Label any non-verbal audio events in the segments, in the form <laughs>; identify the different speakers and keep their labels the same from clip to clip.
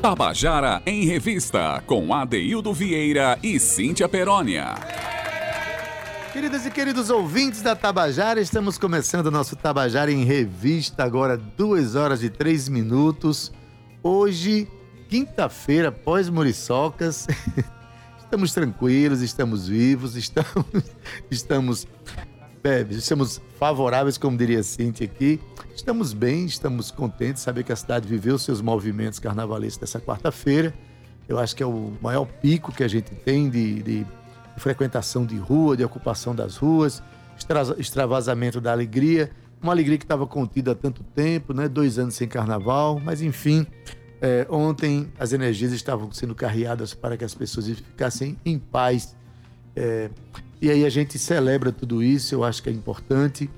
Speaker 1: Tabajara em Revista, com Adeildo Vieira e Cíntia Perónia.
Speaker 2: Queridas e queridos ouvintes da Tabajara, estamos começando nosso Tabajara em Revista, agora 2 horas e 3 minutos. Hoje, quinta-feira, pós-muriçocas. <laughs> estamos tranquilos, estamos vivos, estamos, <laughs> estamos, é, estamos favoráveis, como diria Cintia aqui. Estamos bem, estamos contentes de saber que a cidade viveu seus movimentos carnavalescos dessa quarta-feira. Eu acho que é o maior pico que a gente tem de, de frequentação de rua, de ocupação das ruas, extravasamento da alegria. Uma alegria que estava contida há tanto tempo, né? dois anos sem carnaval, mas enfim, é, ontem as energias estavam sendo carreadas para que as pessoas ficassem em paz. É, e aí a gente celebra tudo isso, eu acho que é importante.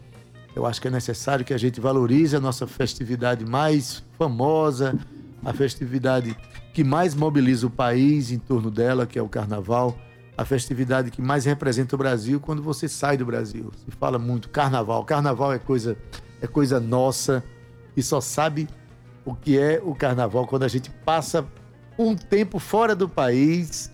Speaker 2: Eu acho que é necessário que a gente valorize a nossa festividade mais famosa, a festividade que mais mobiliza o país em torno dela, que é o Carnaval, a festividade que mais representa o Brasil quando você sai do Brasil. Se fala muito Carnaval. Carnaval é coisa é coisa nossa e só sabe o que é o Carnaval quando a gente passa um tempo fora do país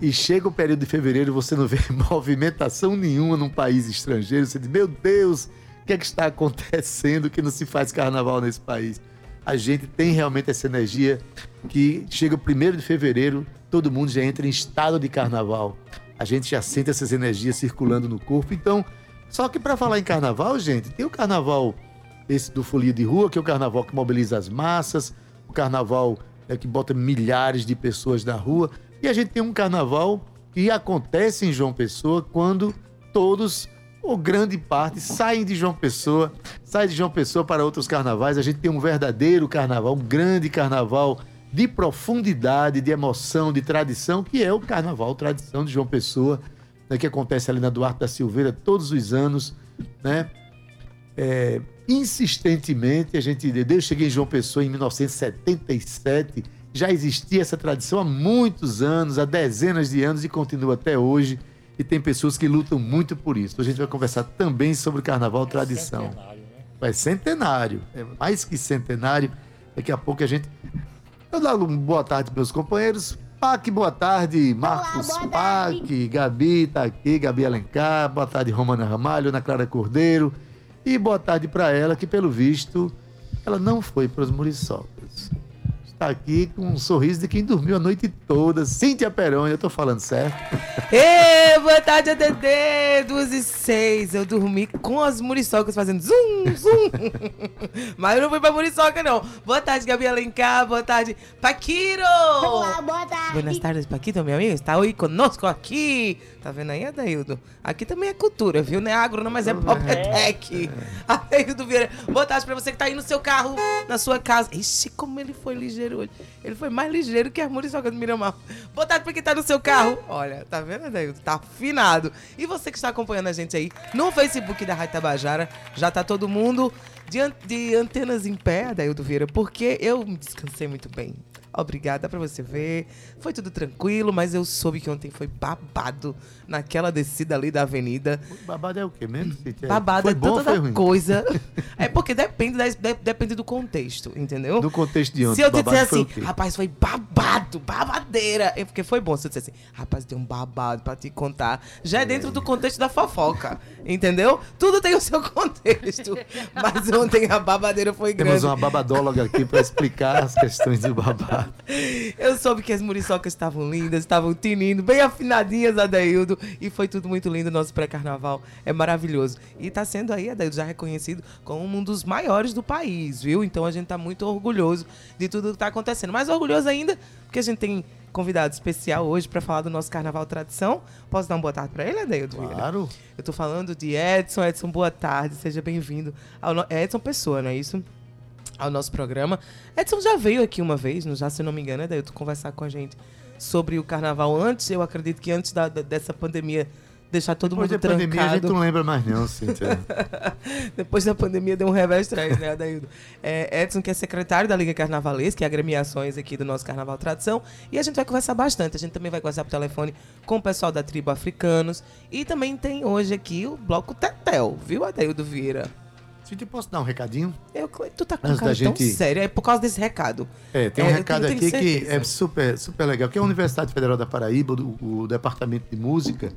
Speaker 2: e chega o período de fevereiro você não vê <laughs> movimentação nenhuma num país estrangeiro. Você diz, meu Deus, que é que está acontecendo que não se faz carnaval nesse país? A gente tem realmente essa energia que chega o primeiro de fevereiro, todo mundo já entra em estado de carnaval. A gente já sente essas energias circulando no corpo. Então, só que para falar em carnaval, gente, tem o carnaval esse do Folia de Rua, que é o carnaval que mobiliza as massas, o carnaval é, que bota milhares de pessoas na rua. E a gente tem um carnaval que acontece em João Pessoa quando todos ou grande parte, saem de João Pessoa, saem de João Pessoa para outros carnavais. A gente tem um verdadeiro carnaval, um grande carnaval de profundidade, de emoção, de tradição, que é o carnaval tradição de João Pessoa, né, que acontece ali na Duarte da Silveira todos os anos, né? É, insistentemente, a gente, eu cheguei em João Pessoa em 1977, já existia essa tradição há muitos anos, há dezenas de anos e continua até hoje e tem pessoas que lutam muito por isso. A gente vai conversar também sobre o carnaval é tradição. Centenário, né? É centenário, é mais que centenário. Daqui a pouco a gente. Eu dou uma boa tarde para meus companheiros. Pac, boa tarde. Marcos Olá, Pac, Gabi tá aqui, Gabi Alencar. Boa tarde, Romana Ramalho, Ana Clara Cordeiro. E boa tarde para ela, que pelo visto ela não foi para os Muriçocas está aqui com um sorriso de quem dormiu a noite toda. Cíntia Peroni, eu tô falando certo.
Speaker 3: Ê, boa tarde, ADD! Duas e seis. Eu dormi com as muriçocas fazendo zum, zum. <laughs> Mas eu não fui pra muriçoca, não. Boa tarde, Gabi Alencar. Boa tarde, Paquiro!
Speaker 4: Olá, boa tarde.
Speaker 3: Boas tardes, Paquito, meu amigo. Está aí conosco aqui. Tá vendo aí, Adaildo? Aqui também é cultura, viu? Não é agro, não, mas é pop é tech. Adaildo Vieira. Boa tarde pra você que tá aí no seu carro, na sua casa. Ixi, como ele foi ligeiro hoje. Ele foi mais ligeiro que a Muriçoca do Miramar. Boa tarde pra quem tá no seu carro. Olha, tá vendo, Adaildo? Tá afinado. E você que está acompanhando a gente aí no Facebook da Rádio Tabajara, já tá todo mundo de, de antenas em pé, Adaildo Vieira, porque eu descansei muito bem. Obrigada para você ver. Foi tudo tranquilo, mas eu soube que ontem foi babado naquela descida ali da avenida.
Speaker 2: Babado é o quê mesmo? <clears throat>
Speaker 3: Babado foi é bom ruim? coisa. <laughs> é porque depende, da, depende do contexto, entendeu?
Speaker 2: Do contexto de ontem.
Speaker 3: Se eu te disser assim, rapaz, foi babado, babadeira. É porque foi bom se eu disser assim, rapaz, tem um babado para te contar. Já é, é dentro do contexto da fofoca, entendeu? Tudo tem o seu <laughs> contexto. mas ontem a babadeira foi grande.
Speaker 2: Temos uma babadóloga aqui para explicar as questões do babado. <laughs>
Speaker 3: Eu soube que as muriçocas estavam lindas, estavam tinindo, bem afinadinhas, Adaildo. E foi tudo muito lindo. Nosso pré-carnaval é maravilhoso. E tá sendo aí, Adaildo, já reconhecido como um dos maiores do país, viu? Então a gente tá muito orgulhoso de tudo que tá acontecendo. Mais orgulhoso ainda, porque a gente tem convidado especial hoje para falar do nosso Carnaval Tradição. Posso dar uma boa tarde para ele, Adeildo?
Speaker 2: Claro.
Speaker 3: Eu tô falando de Edson. Edson, boa tarde. Seja bem-vindo. No... Edson Pessoa, não é isso? Ao nosso programa. Edson já veio aqui uma vez, já se não me engano, é daí tu conversar com a gente sobre o carnaval antes, eu acredito que antes da, dessa pandemia deixar todo
Speaker 2: Depois
Speaker 3: mundo
Speaker 2: da
Speaker 3: trancado.
Speaker 2: pandemia a gente não lembra mais não, Cíntia. <laughs>
Speaker 3: Depois da pandemia deu um revés atrás, né, Adaildo? É, Edson, que é secretário da Liga Carnavalesca, que é agremiações aqui do nosso Carnaval Tradição, e a gente vai conversar bastante. A gente também vai conversar por telefone com o pessoal da tribo Africanos, e também tem hoje aqui o Bloco Tetel, viu, Adaildo Vieira?
Speaker 2: Se te posso dar um recadinho?
Speaker 3: Eu, tu tá com
Speaker 2: Antes
Speaker 3: cara
Speaker 2: da
Speaker 3: tão
Speaker 2: gente-
Speaker 3: sério, é por causa desse recado.
Speaker 2: É, tem um
Speaker 3: É,
Speaker 2: recado aqui que é super, super legal, que é a Universidade Federal da Paraíba, o, o Departamento de Música,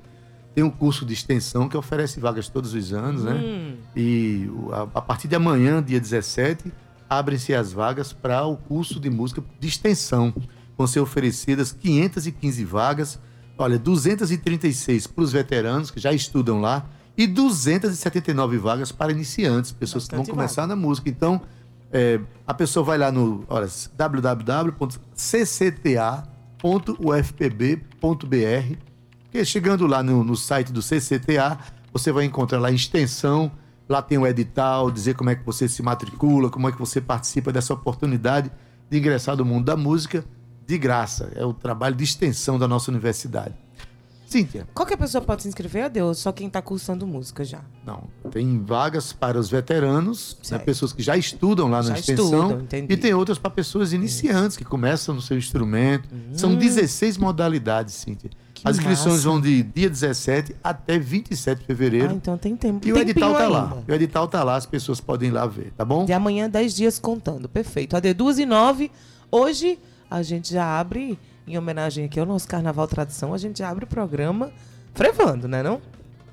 Speaker 2: tem um curso de extensão que oferece vagas todos os anos, né?
Speaker 3: Hum,
Speaker 2: E a, a partir de amanhã, dia 17, abrem-se as vagas para o curso de música de extensão. Vão ser oferecidas 515 vagas, olha, 236 para os veteranos que já estudam lá e 279 vagas para iniciantes, pessoas que vão
Speaker 3: Bastante
Speaker 2: começar na música. Então, é, a pessoa vai lá no www.ccta.ufpb.br chegando lá no, no site do CCTA, você vai encontrar lá a extensão, lá tem o edital, dizer como é que você se matricula, como é que você participa dessa oportunidade de ingressar no mundo da música de graça. É o trabalho de extensão da nossa universidade. Cíntia,
Speaker 3: Qualquer pessoa pode se inscrever, adeus, só quem tá cursando música já.
Speaker 2: não, tem vagas para os veteranos, né, pessoas que já estudam lá na
Speaker 3: Já
Speaker 2: extensão,
Speaker 3: estudam,
Speaker 2: e tem outras para pessoas iniciantes que começam no seu instrumento. São 16 modalidades, Cíntia.
Speaker 3: Hum. Que
Speaker 2: As inscrições
Speaker 3: massa.
Speaker 2: vão de dia 17 até 27 de fevereiro.
Speaker 3: Ah, então tem tempo.
Speaker 2: E o
Speaker 3: Tempinho
Speaker 2: edital tá lá.
Speaker 3: ainda.
Speaker 2: O edital tá lá, as pessoas podem ir lá ver, tá bom?
Speaker 3: De amanhã, 10 dias contando. Perfeito. AD 2 e 9. Hoje a gente já abre, em homenagem aqui ao nosso Carnaval Tradição, a gente abre o programa frevando, né não?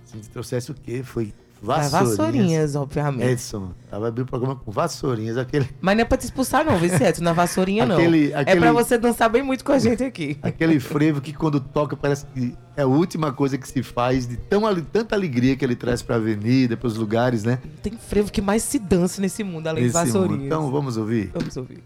Speaker 2: Se te trouxesse o quê? Foi
Speaker 3: Vai,
Speaker 2: vassourinhas.
Speaker 3: Vassourinhas, obviamente.
Speaker 2: Edson, vai abrir o programa com vassourinhas, aquele,
Speaker 3: Mas não é pra te expulsar não, Vicente, na vassourinha não.
Speaker 2: Aquele-
Speaker 3: É pra você dançar bem muito com a gente aqui.
Speaker 2: aquele frevo que quando toca parece que é a última coisa que se faz, de tão, tanta alegria que ele traz pra avenida, pros lugares, né?
Speaker 3: Tem frevo que mais se dança nesse mundo, além de
Speaker 2: Nesse mundo.
Speaker 3: vassourinhas.
Speaker 2: Então vamos ouvir.
Speaker 3: Vamos ouvir.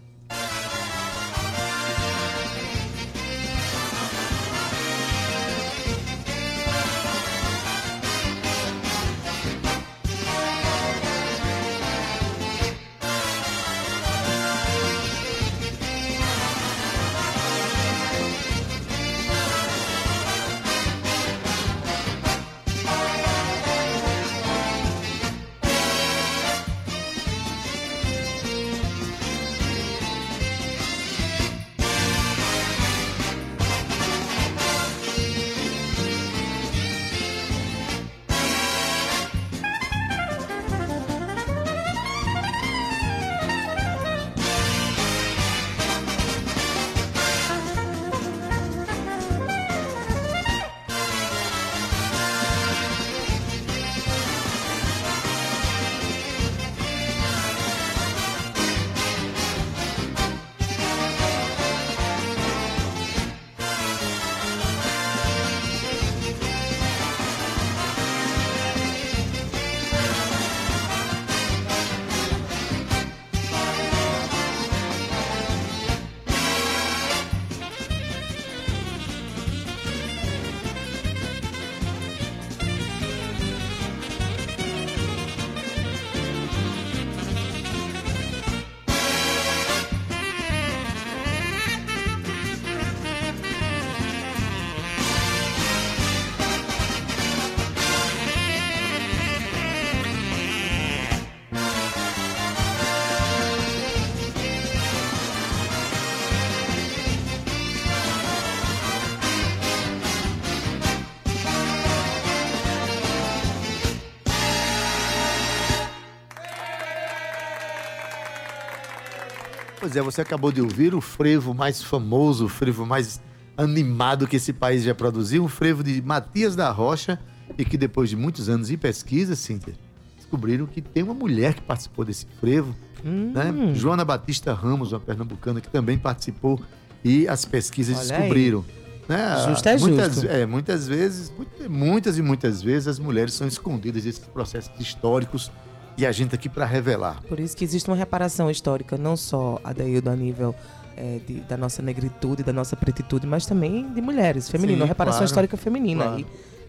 Speaker 2: Pois é, você acabou de ouvir o frevo mais famoso, o frevo mais animado que esse país já produziu, o frevo de Matias da Rocha, e que depois de muitos anos de pesquisa, Cíntia, descobriram que tem uma mulher que participou desse frevo,
Speaker 3: Hum,
Speaker 2: né? Joana Batista Ramos, uma pernambucana que também participou, e as pesquisas
Speaker 3: Olha
Speaker 2: descobriram. Né?
Speaker 3: Justo é
Speaker 2: muitas,
Speaker 3: justo.
Speaker 2: É, muitas vezes, muitas, muitas e muitas vezes as mulheres são escondidas desses processos históricos e a gente aqui para revelar.
Speaker 3: Por isso que existe uma reparação histórica, não só a Daildo a nível é, de- da nossa negritude, da nossa pretitude, mas também de mulheres, feminino,
Speaker 2: Sim,
Speaker 3: uma reparação
Speaker 2: claro,
Speaker 3: histórica feminina
Speaker 2: claro.
Speaker 3: aí,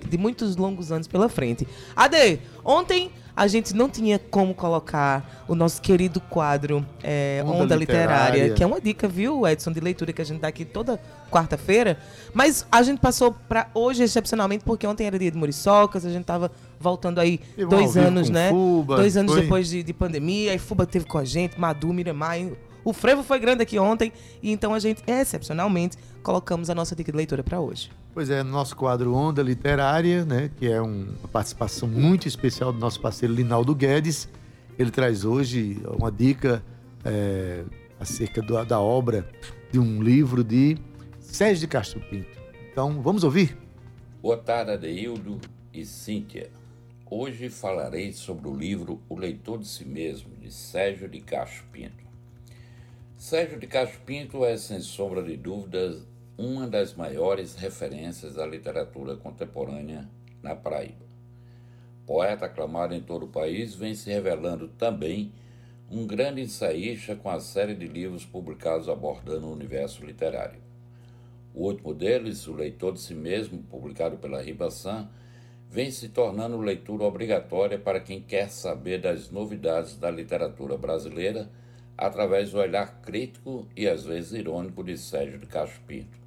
Speaker 3: de muitos longos anos pela frente. Ade, ontem a gente não tinha como colocar o nosso querido quadro é,
Speaker 2: Onda
Speaker 3: Onda, Literária,
Speaker 2: Literária.
Speaker 3: que é uma dica, viu, Edson, de leitura que a gente dá aqui toda quarta-feira. Mas a gente passou para hoje, excepcionalmente, porque ontem era dia de Muriçocas, a gente tava voltando aí
Speaker 2: um
Speaker 3: dois anos, né?
Speaker 2: Fuba,
Speaker 3: dois anos
Speaker 2: foi?
Speaker 3: depois de, de pandemia, aí Fuba teve com a gente, Madu, Miramar. e O frevo foi grande aqui ontem, e então a gente, excepcionalmente, colocamos a nossa dica de leitura para hoje.
Speaker 2: Pois é, no nosso quadro Onda Literária, né, que é um- uma participação muito especial do nosso parceiro Linaldo Guedes, Ele traz hoje uma dica é, acerca do, da obra de um livro de Sérgio de Castro Pinto. Então, vamos ouvir?
Speaker 4: Boa tarde, Adeildo e Cíntia. Hoje falarei sobre o livro O Leitor de Si Mesmo, de Sérgio de Castro Pinto. Sérgio de Castro Pinto é, sem sombra de dúvidas, uma das maiores referências da literatura contemporânea na Paraíba. Poeta aclamado em todo o país, vem se revelando também um grande ensaísta com a série de livros publicados abordando o universo literário. O último deles, O Leitor de Si Mesmo, publicado pela Ribaçã, vem se tornando leitura obrigatória para quem quer saber das novidades da literatura brasileira através do olhar crítico e às vezes irônico de Sérgio de Castro Pinto.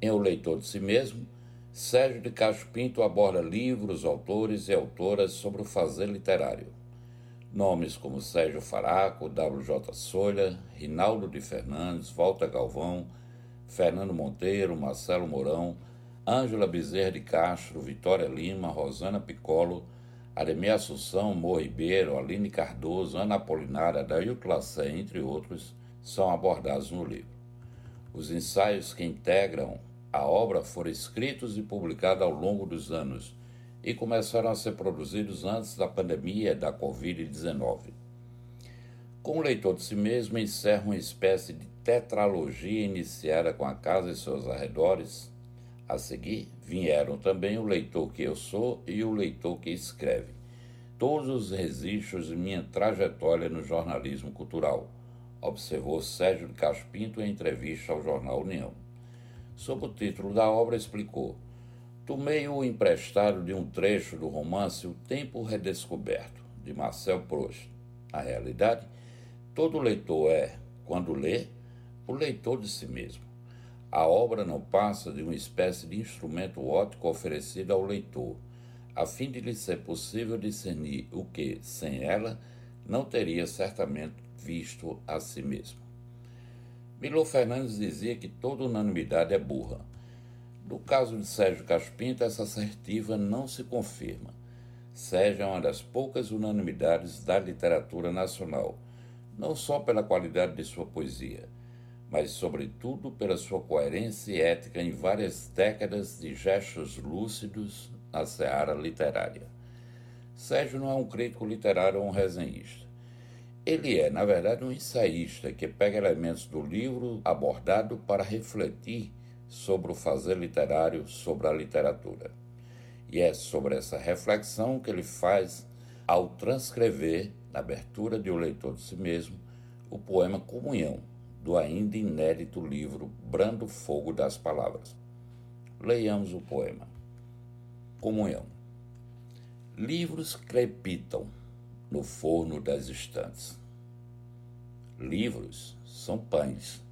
Speaker 4: Em O Leitor de Si Mesmo, Sérgio de Castro Pinto aborda livros, autores e autoras sobre o fazer literário. Nomes como Sérgio Faraco, W.J. Solha, Rinaldo de Fernandes, Walter Galvão, Fernando Monteiro, Marcelo Mourão, Ângela Bezerra de Castro, Vitória Lima, Rosana Piccolo, Aremia Assunção, Mo Ribeiro, Aline Cardoso, Ana Apolinária, Dailton Lassé, entre outros, são abordados no livro. Os ensaios que integram a obra foram escritos e publicados ao longo dos anos e começaram a ser produzidos antes da pandemia da Covid-19. Com o leitor de si mesmo, encerra uma espécie de tetralogia iniciada com a casa e seus arredores. A seguir, vieram também o leitor que eu sou e o leitor que escreve. Todos os registros de minha trajetória no jornalismo cultural, observou Sérgio de Castro Pinto em entrevista ao jornal União sob o título da obra, explicou: Tomei o emprestado de um trecho do romance O Tempo Redescoberto, de Marcel Proust. Na realidade, todo leitor é, quando lê, o leitor de si mesmo. A obra não passa de uma espécie de instrumento óptico oferecido ao leitor, a fim de lhe ser possível discernir o que, sem ela, não teria certamente visto a si mesmo. Milô Fernandes dizia que toda unanimidade é burra. No caso de Sérgio Caspinto, essa assertiva não se confirma. Sérgio é uma das poucas unanimidades da literatura nacional, não só pela qualidade de sua poesia, mas, sobretudo, pela sua coerência e ética em várias décadas de gestos lúcidos na seara literária. Sérgio não é um crítico literário ou um resenhista. Ele é, na verdade, um ensaísta que pega elementos do livro abordado para refletir sobre o fazer literário, sobre a literatura. E é sobre essa reflexão que ele faz ao transcrever, na abertura de O Leitor de Si Mesmo, o poema Comunhão, do ainda inédito livro Brando Fogo das Palavras. Leiamos o poema. Comunhão. Livros crepitam no forno das estantes. Livros são pães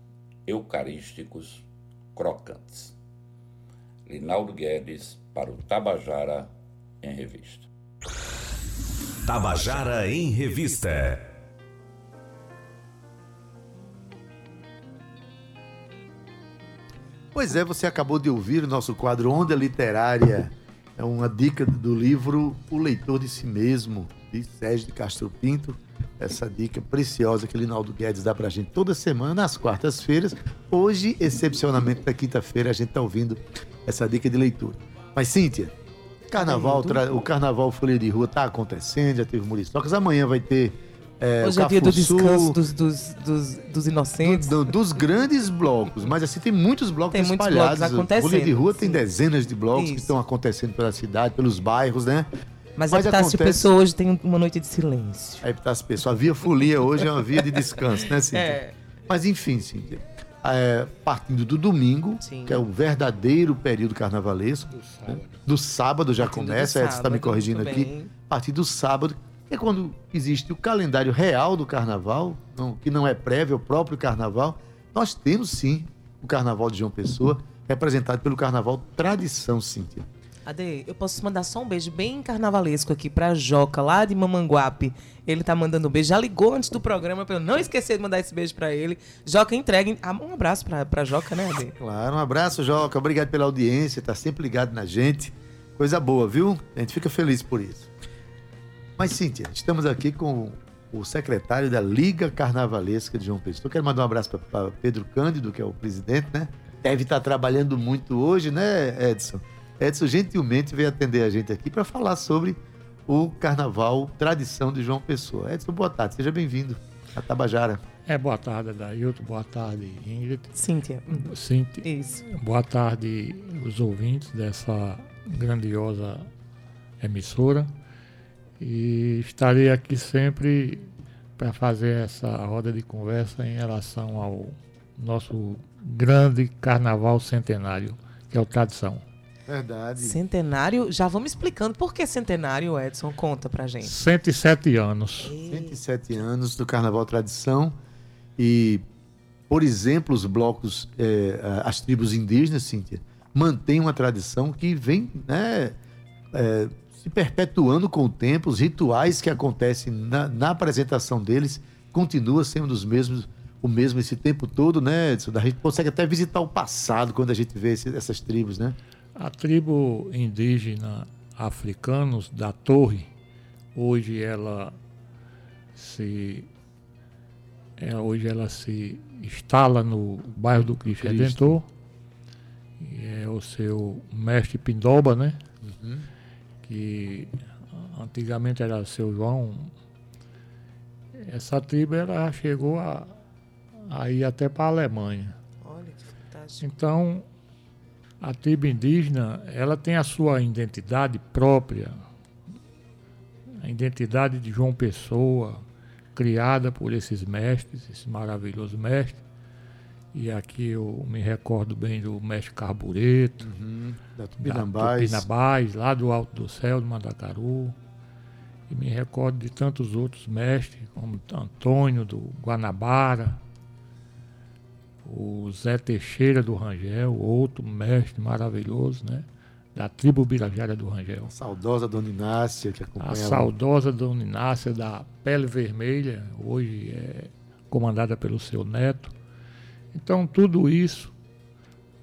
Speaker 4: eucarísticos crocantes. Linaldo Guedes para o Tabajara em Revista.
Speaker 1: Tabajara em Revista.
Speaker 2: Pois é, você acabou de ouvir o nosso quadro Onda Literária. É uma dica do livro O Leitor de Si Mesmo, de Sérgio de Castro Pinto. Essa dica preciosa que o Linaldo Guedes dá pra gente toda semana, às quartas-feiras. Hoje, excepcionalmente, na quinta-feira, a gente tá ouvindo essa dica de leitura. Mas, Cíntia, carnaval, o carnaval Folha de Rua tá acontecendo, já teve Muriçocas. Amanhã vai ter
Speaker 3: é, Hoje é dia do descanso dos, dos, dos, dos inocentes.
Speaker 2: Do, do, dos grandes blocos. Mas assim, tem muitos blocos tem espalhados. Muitos blocos acontecendo. Folha de Rua sim. tem dezenas de blocos Isso. que estão acontecendo pela cidade, pelos bairros, né?
Speaker 3: Mas, Mas Epitácio acontece... Pessoa hoje tem uma noite de silêncio.
Speaker 2: A Epitácio Pessoa. A via folia hoje é uma via de descanso, né, Cíntia? É. Mas enfim, Cíntia. É, partindo do domingo, Sim. que é o verdadeiro período carnavalesco. Do sábado, né? do sábado já partindo começa, Edson está me corrigindo aqui. A partir do sábado, é quando existe o calendário real do carnaval, não, que não é prévio ao próprio carnaval. Nós temos sim o carnaval de João Pessoa, representado pelo carnaval Tradição Cíntia.
Speaker 3: Ade, eu posso mandar só um beijo bem carnavalesco aqui pra Joca, lá de Mamanguape. Ele tá mandando um beijo. Já ligou antes do programa pra eu não esquecer de mandar esse beijo pra ele. Joca, entregue. Ah, um abraço pra, pra Joca, né, Ade?
Speaker 2: Claro, um abraço, Joca. Obrigado pela audiência, tá sempre ligado na gente. Coisa boa, viu? A gente fica feliz por isso. Mas, Cíntia, estamos aqui com o secretário da Liga Carnavalesca de João Pessoa. Quero mandar um abraço para Pedro Cândido, que é o presidente, né? Deve estar trabalhando muito hoje, né, Edson? Edson gentilmente veio atender a gente aqui para falar sobre o Carnaval Tradição de João Pessoa. Edson, boa tarde, seja bem-vindo a Tabajara.
Speaker 5: É, boa tarde, Dailton, boa tarde, Ingrid.
Speaker 3: Cíntia.
Speaker 5: Cíntia.
Speaker 3: Isso.
Speaker 5: Boa tarde, os ouvintes dessa grandiosa emissora. E estarei aqui sempre para fazer essa roda de conversa em relação ao nosso grande carnaval centenário, que é o Tradição.
Speaker 2: Verdade.
Speaker 3: Centenário, já vamos explicando por que centenário, Edson, conta pra gente.
Speaker 5: 107 anos.
Speaker 2: 107 anos do Carnaval Tradição e, por exemplo, os blocos, é, as tribos indígenas, Cíntia, mantêm uma tradição que vem né, é, se perpetuando com o tempo, os rituais que acontecem na, na apresentação deles continua sendo os mesmos, o mesmo esse tempo todo, né, Edson? A gente consegue até visitar o passado quando a gente vê esse, essas tribos, né?
Speaker 5: A tribo indígena africanos da Torre, hoje ela se é, hoje ela se instala no bairro do Cristo, Cristo. Redentor. E é o seu mestre Pindoba, né? Uhum que antigamente era seu João, essa tribo ela chegou a, a ir até para a Alemanha.
Speaker 3: Olha que fantástico.
Speaker 5: Então, a tribo indígena, ela tem a sua identidade própria, a identidade de João Pessoa, criada por esses mestres, esses maravilhosos mestres, e aqui eu me recordo bem do mestre Carbureto,
Speaker 2: uhum, da Tupinambás.
Speaker 5: da Tupinambás, lá do Alto do Céu, do Mandacaru. E me recordo de tantos outros mestres, como Antônio do Guanabara, o Zé Teixeira do Rangel, outro mestre maravilhoso, né? Da tribo Birajara do Rangel. A
Speaker 2: saudosa Dona Inácia, que acompanha.
Speaker 5: A saudosa Dona Inácia da Pele Vermelha, hoje é comandada pelo seu neto. Então, tudo isso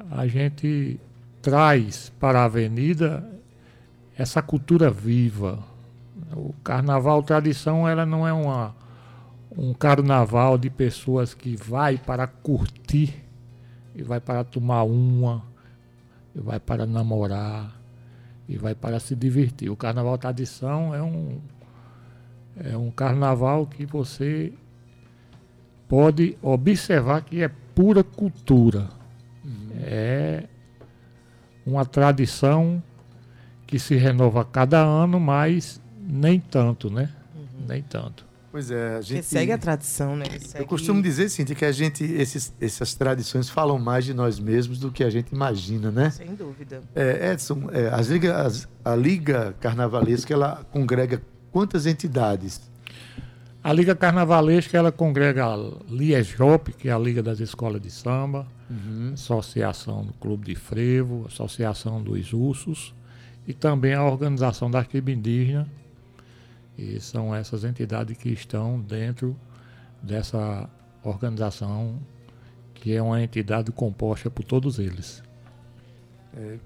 Speaker 5: a gente traz para a avenida essa cultura viva. O carnaval tradição, ela não é uma, um carnaval de pessoas que vai para curtir, e vai para tomar uma, e vai para namorar, e vai para se divertir. O carnaval tradição é um, é um carnaval que você pode observar que é pura cultura. Uhum. É uma tradição que se renova cada ano, mas nem tanto, né? Uhum. Nem tanto.
Speaker 2: Pois é, a gente.
Speaker 3: segue a tradição, né? Segue...
Speaker 2: Eu costumo dizer, Cintia, que a gente, esses, essas tradições falam mais de nós mesmos do que a gente imagina, né?
Speaker 3: Sem dúvida.
Speaker 2: É, Edson, é, as Liga, as, a Liga Carnavalesca, ela congrega quantas entidades?
Speaker 5: A Liga Carnavalesca ela congrega a LIEJOP, que é a Liga das Escolas de Samba, uhum. Associação do Clube de Frevo, Associação dos Ursos e também a Organização da Tribo Indígena. E são essas entidades que estão dentro dessa organização, que é uma entidade composta por todos eles.
Speaker 3: É.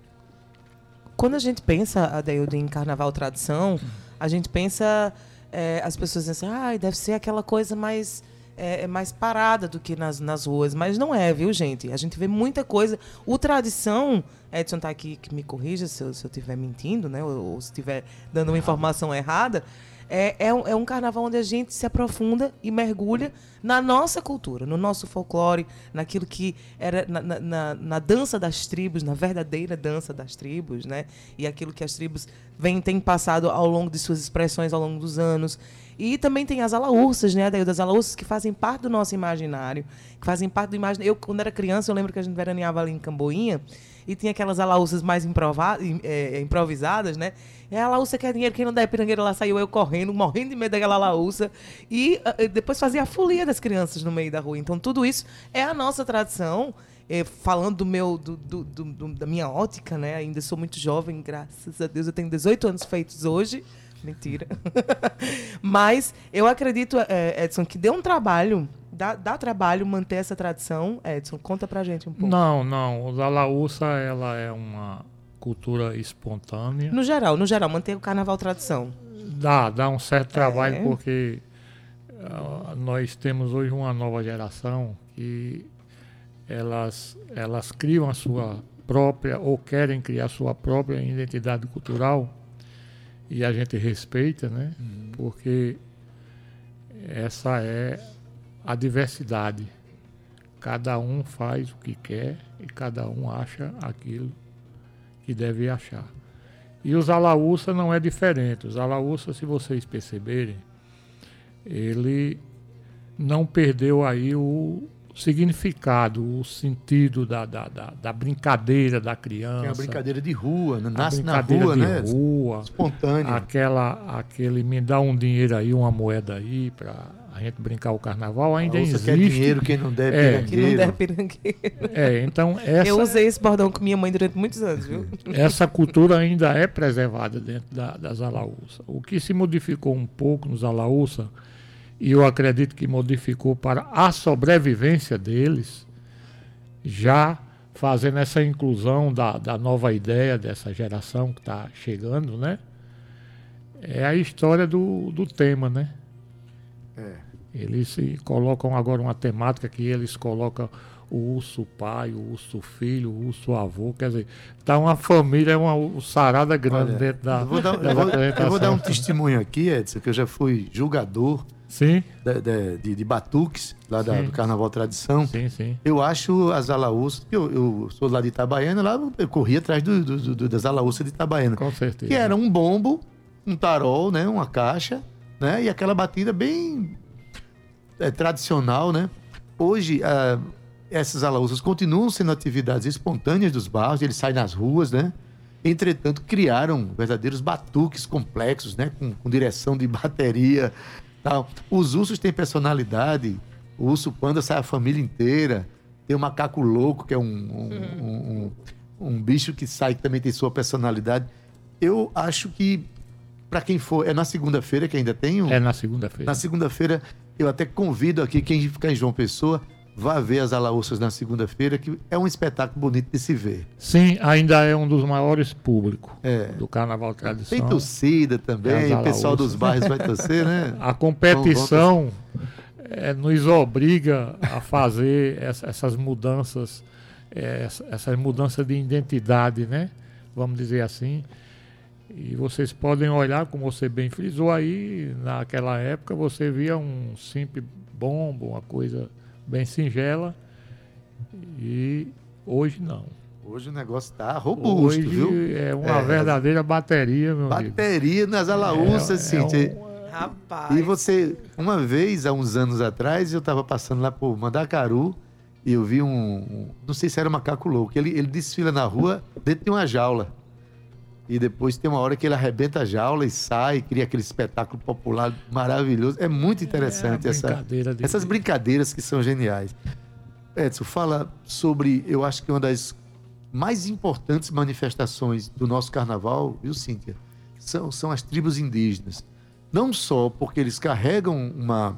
Speaker 3: Quando a gente pensa, Adeildo, em Carnaval Tradição, a gente pensa é, as pessoas dizem assim, ah, deve ser aquela coisa mais, é, é, mais parada do que nas, nas ruas. Mas não é, viu, gente? A gente vê muita coisa. O tradição, Edson está aqui que me corrija se eu estiver mentindo, né? Ou, ou se estiver dando uma informação errada. É, é, um, é um carnaval onde a gente se aprofunda e mergulha na nossa cultura, no nosso folclore, naquilo que era na, na, na, dança das tribos, na verdadeira dança das tribos, né? E aquilo que as tribos vêm, têm passado ao longo de suas expressões ao longo dos anos. E também tem as alaúças, né, Adaildo? Das alaúças que fazem parte do nosso imaginário, que fazem parte do imaginário. Eu, quando era criança, eu lembro que a gente veraneava ali em Camboinha e tinha aquelas alaúças mais é, improvisadas, né? É a alaúça quer dinheiro, quem não der é pirangueira lá saiu eu correndo, morrendo de medo daquela alaúça. E uh, depois fazia a folia das crianças no meio da rua. Então tudo isso é a nossa tradição. É, falando do meu do, do, do, da minha ótica, né? Ainda sou muito jovem, graças a Deus. Eu tenho 18 anos feitos hoje. Mentira. <laughs> Mas eu acredito, é, Edson, que deu um trabalho Dá, dá, trabalho manter essa tradição? Edson, conta pra gente um pouco.
Speaker 5: Não, não. O Alaúça, ela é uma cultura espontânea.
Speaker 3: No geral, no geral, manter o carnaval tradição.
Speaker 5: Dá, dá um certo trabalho, é. porque ah, nós temos hoje uma nova geração que elas, elas criam a sua própria ou querem criar a sua própria identidade cultural e a gente respeita, né? Uhum. Porque essa é a diversidade. Cada um faz o que quer e cada um acha aquilo que deve achar. E os alaúça não é diferente. Os alaúça, se vocês perceberem, ele não perdeu aí o significado, o sentido da, da, da, da brincadeira da criança. Tem
Speaker 2: a brincadeira de rua, né? nasce na rua, né?
Speaker 5: rua,
Speaker 2: espontânea.
Speaker 5: Aquela, aquele me dá um dinheiro aí, uma moeda aí para a gente brincar o carnaval ainda existe.
Speaker 2: Quer dinheiro, quem não deve
Speaker 3: é, pirangueiro. Quem não deve pirangueiro.
Speaker 5: É, então essa...
Speaker 3: Eu usei esse bordão com minha mãe durante muitos anos, viu?
Speaker 5: Essa cultura ainda é preservada dentro da, das alaúças. O que se modificou um pouco nos alaúças, e eu acredito que modificou para a sobrevivência deles, já fazendo essa inclusão da, da nova ideia dessa geração que está chegando, né? É a história do, do tema, né? Eles colocam agora uma temática que eles colocam o urso pai, o urso filho, o urso avô, quer dizer, tá uma família, uma sarada grande Olha, dentro da.
Speaker 2: Eu vou, dar, da eu, vou, eu vou dar um testemunho aqui, Edson, que eu já fui julgador
Speaker 5: sim.
Speaker 2: De, de, de, de batuques, lá da, do Carnaval Tradição.
Speaker 5: Sim, sim.
Speaker 2: Eu acho as alaúças, eu, eu sou lá de Itabaiana, lá eu corri atrás do, do, do, das alaúças de Itabaiana.
Speaker 5: Com certeza.
Speaker 2: Que era um bombo, um tarol, né, uma caixa, né, e aquela batida bem é, tradicional, né? Hoje, ah, essas alaúças continuam sendo atividades espontâneas dos bairros, eles saem nas ruas, né? Entretanto, criaram verdadeiros batuques complexos, né? Com, com direção de bateria. Tal. Os ursos têm personalidade. O urso panda sai a família inteira. Tem o macaco louco, que é um, um, um, um, um bicho que sai que também tem sua personalidade. Eu acho que, para quem for, é na segunda-feira que ainda tem? Um...
Speaker 5: É na segunda-feira.
Speaker 2: Na segunda-feira eu até convido aqui quem ficar em João Pessoa, vá ver as alaúças na segunda-feira, que é um espetáculo bonito de se ver.
Speaker 5: Sim, ainda é um dos maiores públicos é. do Carnaval Tradição.
Speaker 2: Tem torcida também, o pessoal dos bairros vai torcer, né? <laughs>
Speaker 5: A competição é, nos obriga a fazer essa, essas mudanças, é, essas mudanças de identidade, né? Vamos dizer assim. E vocês podem olhar, como você bem frisou aí, naquela época você via um simples bombo, uma coisa bem singela. E hoje não.
Speaker 2: Hoje o negócio está robusto,
Speaker 5: Hoje
Speaker 2: viu?
Speaker 5: É uma é, verdadeira bateria, meu
Speaker 2: Bateria amigo. nas alaúças, é, sim. É
Speaker 3: um... Rapaz.
Speaker 2: E você, uma vez, há uns anos atrás, eu estava passando lá por Mandacaru e eu vi um, um, Não sei se era um macaco louco. Ele, ele desfila na rua dentro de uma jaula e depois tem uma hora que ele arrebenta a jaula e sai, cria aquele espetáculo popular maravilhoso. É muito interessante é essa, de... essas brincadeiras que são geniais. Edson, fala sobre, eu acho que uma das mais importantes manifestações do nosso carnaval, viu, Cíntia? São, são as tribos indígenas. Não só porque eles carregam uma,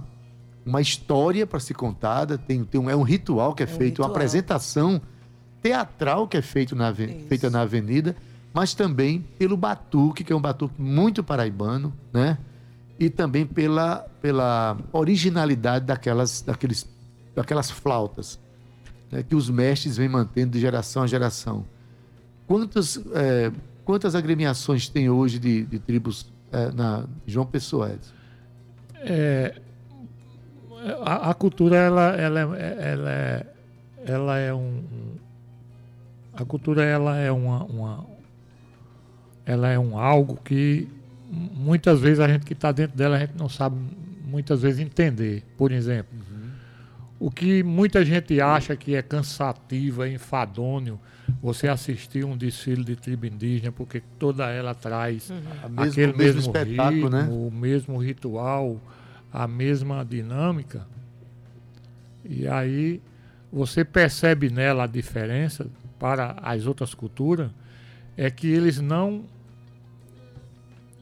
Speaker 2: uma história para ser contada, tem, tem um, é um ritual que é, é feito, um uma apresentação teatral que é feito na, feita na avenida mas também pelo batuque, que é um batuque muito paraibano, né? E também pela, pela originalidade daquelas, daqueles, daquelas flautas né? que os mestres vêm mantendo de geração a geração. Quantas, é, quantas agremiações tem hoje de, de tribos é, na João Pessoa?
Speaker 5: É, a, a, cultura ela, ela, é, ela, é, ela é um a cultura ela é uma, uma ela é um algo que muitas vezes a gente que está dentro dela a gente não sabe muitas vezes entender. Por exemplo, uhum. o que muita gente acha que é cansativo, é enfadônio, você assistir um desfile de tribo indígena, porque toda ela traz uhum. aquele mesmo, mesmo espetáculo, né? ritmo, né? o mesmo ritual, a mesma dinâmica. E aí você percebe nela a diferença para as outras culturas, é que eles não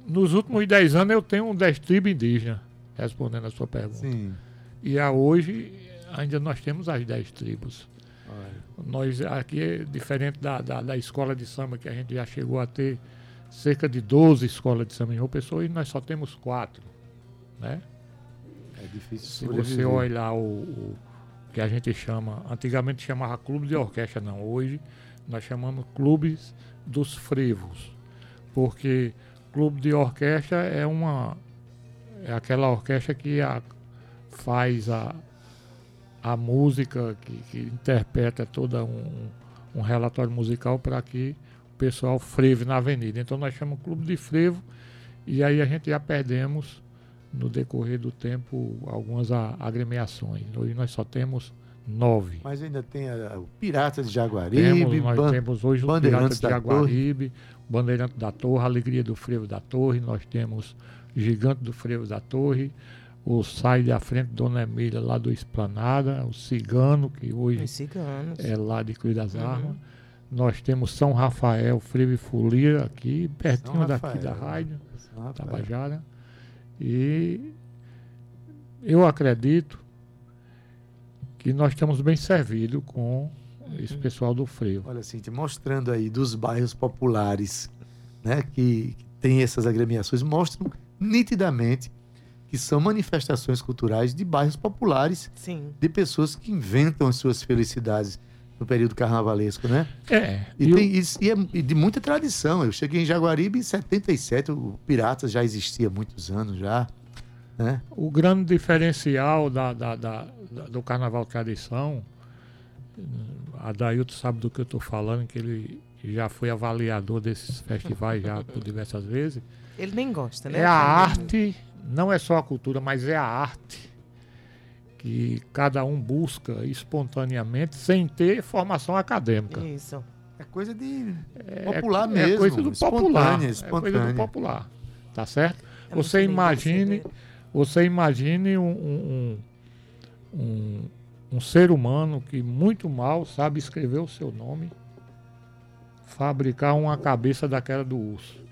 Speaker 5: nos últimos 10 anos eu tenho um 10 tribos indígenas, respondendo a sua pergunta. Sim. E a hoje ainda nós temos as 10 tribos. Olha. Nós aqui é diferente da, da, da, escola de samba, que a gente já chegou a ter cerca de 12 escolas de samba em João Pessoa e nós só temos quatro. Né?
Speaker 2: É Difícil
Speaker 5: Se
Speaker 2: sobreviver.
Speaker 5: você olhar o, o que a gente chama, antigamente chamava clube de orquestra, não. Hoje nós chamamos clubes dos frevos. Porque clube de orquestra é uma é aquela orquestra que a- faz a, a música, que, que interpreta todo um, um relatório musical para que o pessoal freve na avenida. Então nós chamamos clube de frevo e aí a gente já perdemos no decorrer do tempo algumas agremiações. Hoje nós só temos nove.
Speaker 2: Mas ainda tem a- o Pirata de Jaguaribe,
Speaker 5: Temos, nós
Speaker 2: Ban-
Speaker 5: temos hoje o
Speaker 2: Bandeirantes
Speaker 5: Pirata de
Speaker 2: da Torre.
Speaker 5: Bandeirante da Torre, Alegria do Frevo da Torre, nós temos Gigante do Frevo da Torre, o Sai da Frente Dona Emília lá do Esplanada, o Cigano, que hoje é lá de Cruz das
Speaker 3: Uhum.
Speaker 5: Armas. Nós temos São Rafael, Frevo e Folia aqui, pertinho
Speaker 2: São
Speaker 5: daqui da
Speaker 2: Rafael.
Speaker 5: rádio.
Speaker 2: São Rafael.
Speaker 5: Tabajara. E eu acredito que nós estamos bem servidos com esse pessoal do freio.
Speaker 2: Olha, Cintia, mostrando aí dos bairros populares, né, que, que tem essas agremiações, mostram nitidamente que são manifestações culturais de bairros populares,
Speaker 3: Sim.
Speaker 2: de pessoas que inventam as suas felicidades no período carnavalesco, né?
Speaker 5: É,
Speaker 2: E, tem, isso- e é e de muita tradição. Eu cheguei em Jaguaribe em 77, o Piratas já existia há muitos anos já, né?
Speaker 5: o grande diferencial da, da- da- da- do Carnaval Tradição, a Dailton sabe do que eu estou falando, que ele já foi avaliador desses festivais já por diversas vezes,
Speaker 3: Ele nem gosta, né?
Speaker 5: É a arte, não é só a cultura, mas é a arte que cada um busca espontaneamente sem ter formação acadêmica.
Speaker 3: Isso.
Speaker 2: É coisa de
Speaker 5: É,
Speaker 2: popular
Speaker 5: é
Speaker 2: mesmo.
Speaker 5: coisa do popular.
Speaker 2: espontânea,
Speaker 5: É coisa
Speaker 2: espontânea.
Speaker 5: do popular. Tá certo?
Speaker 3: É
Speaker 5: você imagine, você imagine um, um, um, um- um ser humano que muito mal sabe escrever o seu nome, fabricar uma cabeça daquela do urso.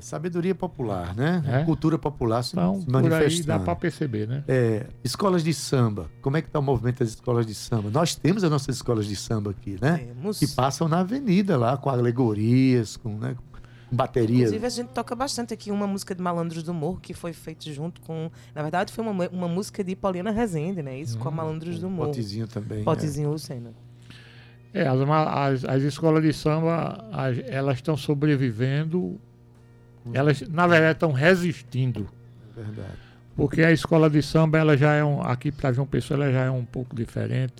Speaker 2: Sabedoria popular, né?
Speaker 5: É.
Speaker 2: Cultura popular se
Speaker 5: Então, aí dá
Speaker 2: manifestando.
Speaker 5: para perceber, né?
Speaker 2: É, escolas de samba. Como é que está o movimento das escolas de samba? Nós temos as nossas escolas de samba aqui, né?
Speaker 3: Temos.
Speaker 2: Que passam na avenida lá, com alegorias, com, né, com bateria.
Speaker 3: Inclusive, a gente toca bastante aqui uma música de Malandros do Morro, que foi feita junto com. Na verdade, foi uma, uma música de Paulina Rezende, né? Isso, com a Malandros do Morro.
Speaker 2: Potezinho também. né?
Speaker 3: Potezinho Lucena.
Speaker 5: É, as, as, as escolas de samba, as- elas estão sobrevivendo, elas, na verdade, estão resistindo.
Speaker 2: É verdade.
Speaker 5: Porque a escola de samba, ela já é um, aqui para João Pessoa, ela já é um pouco diferente,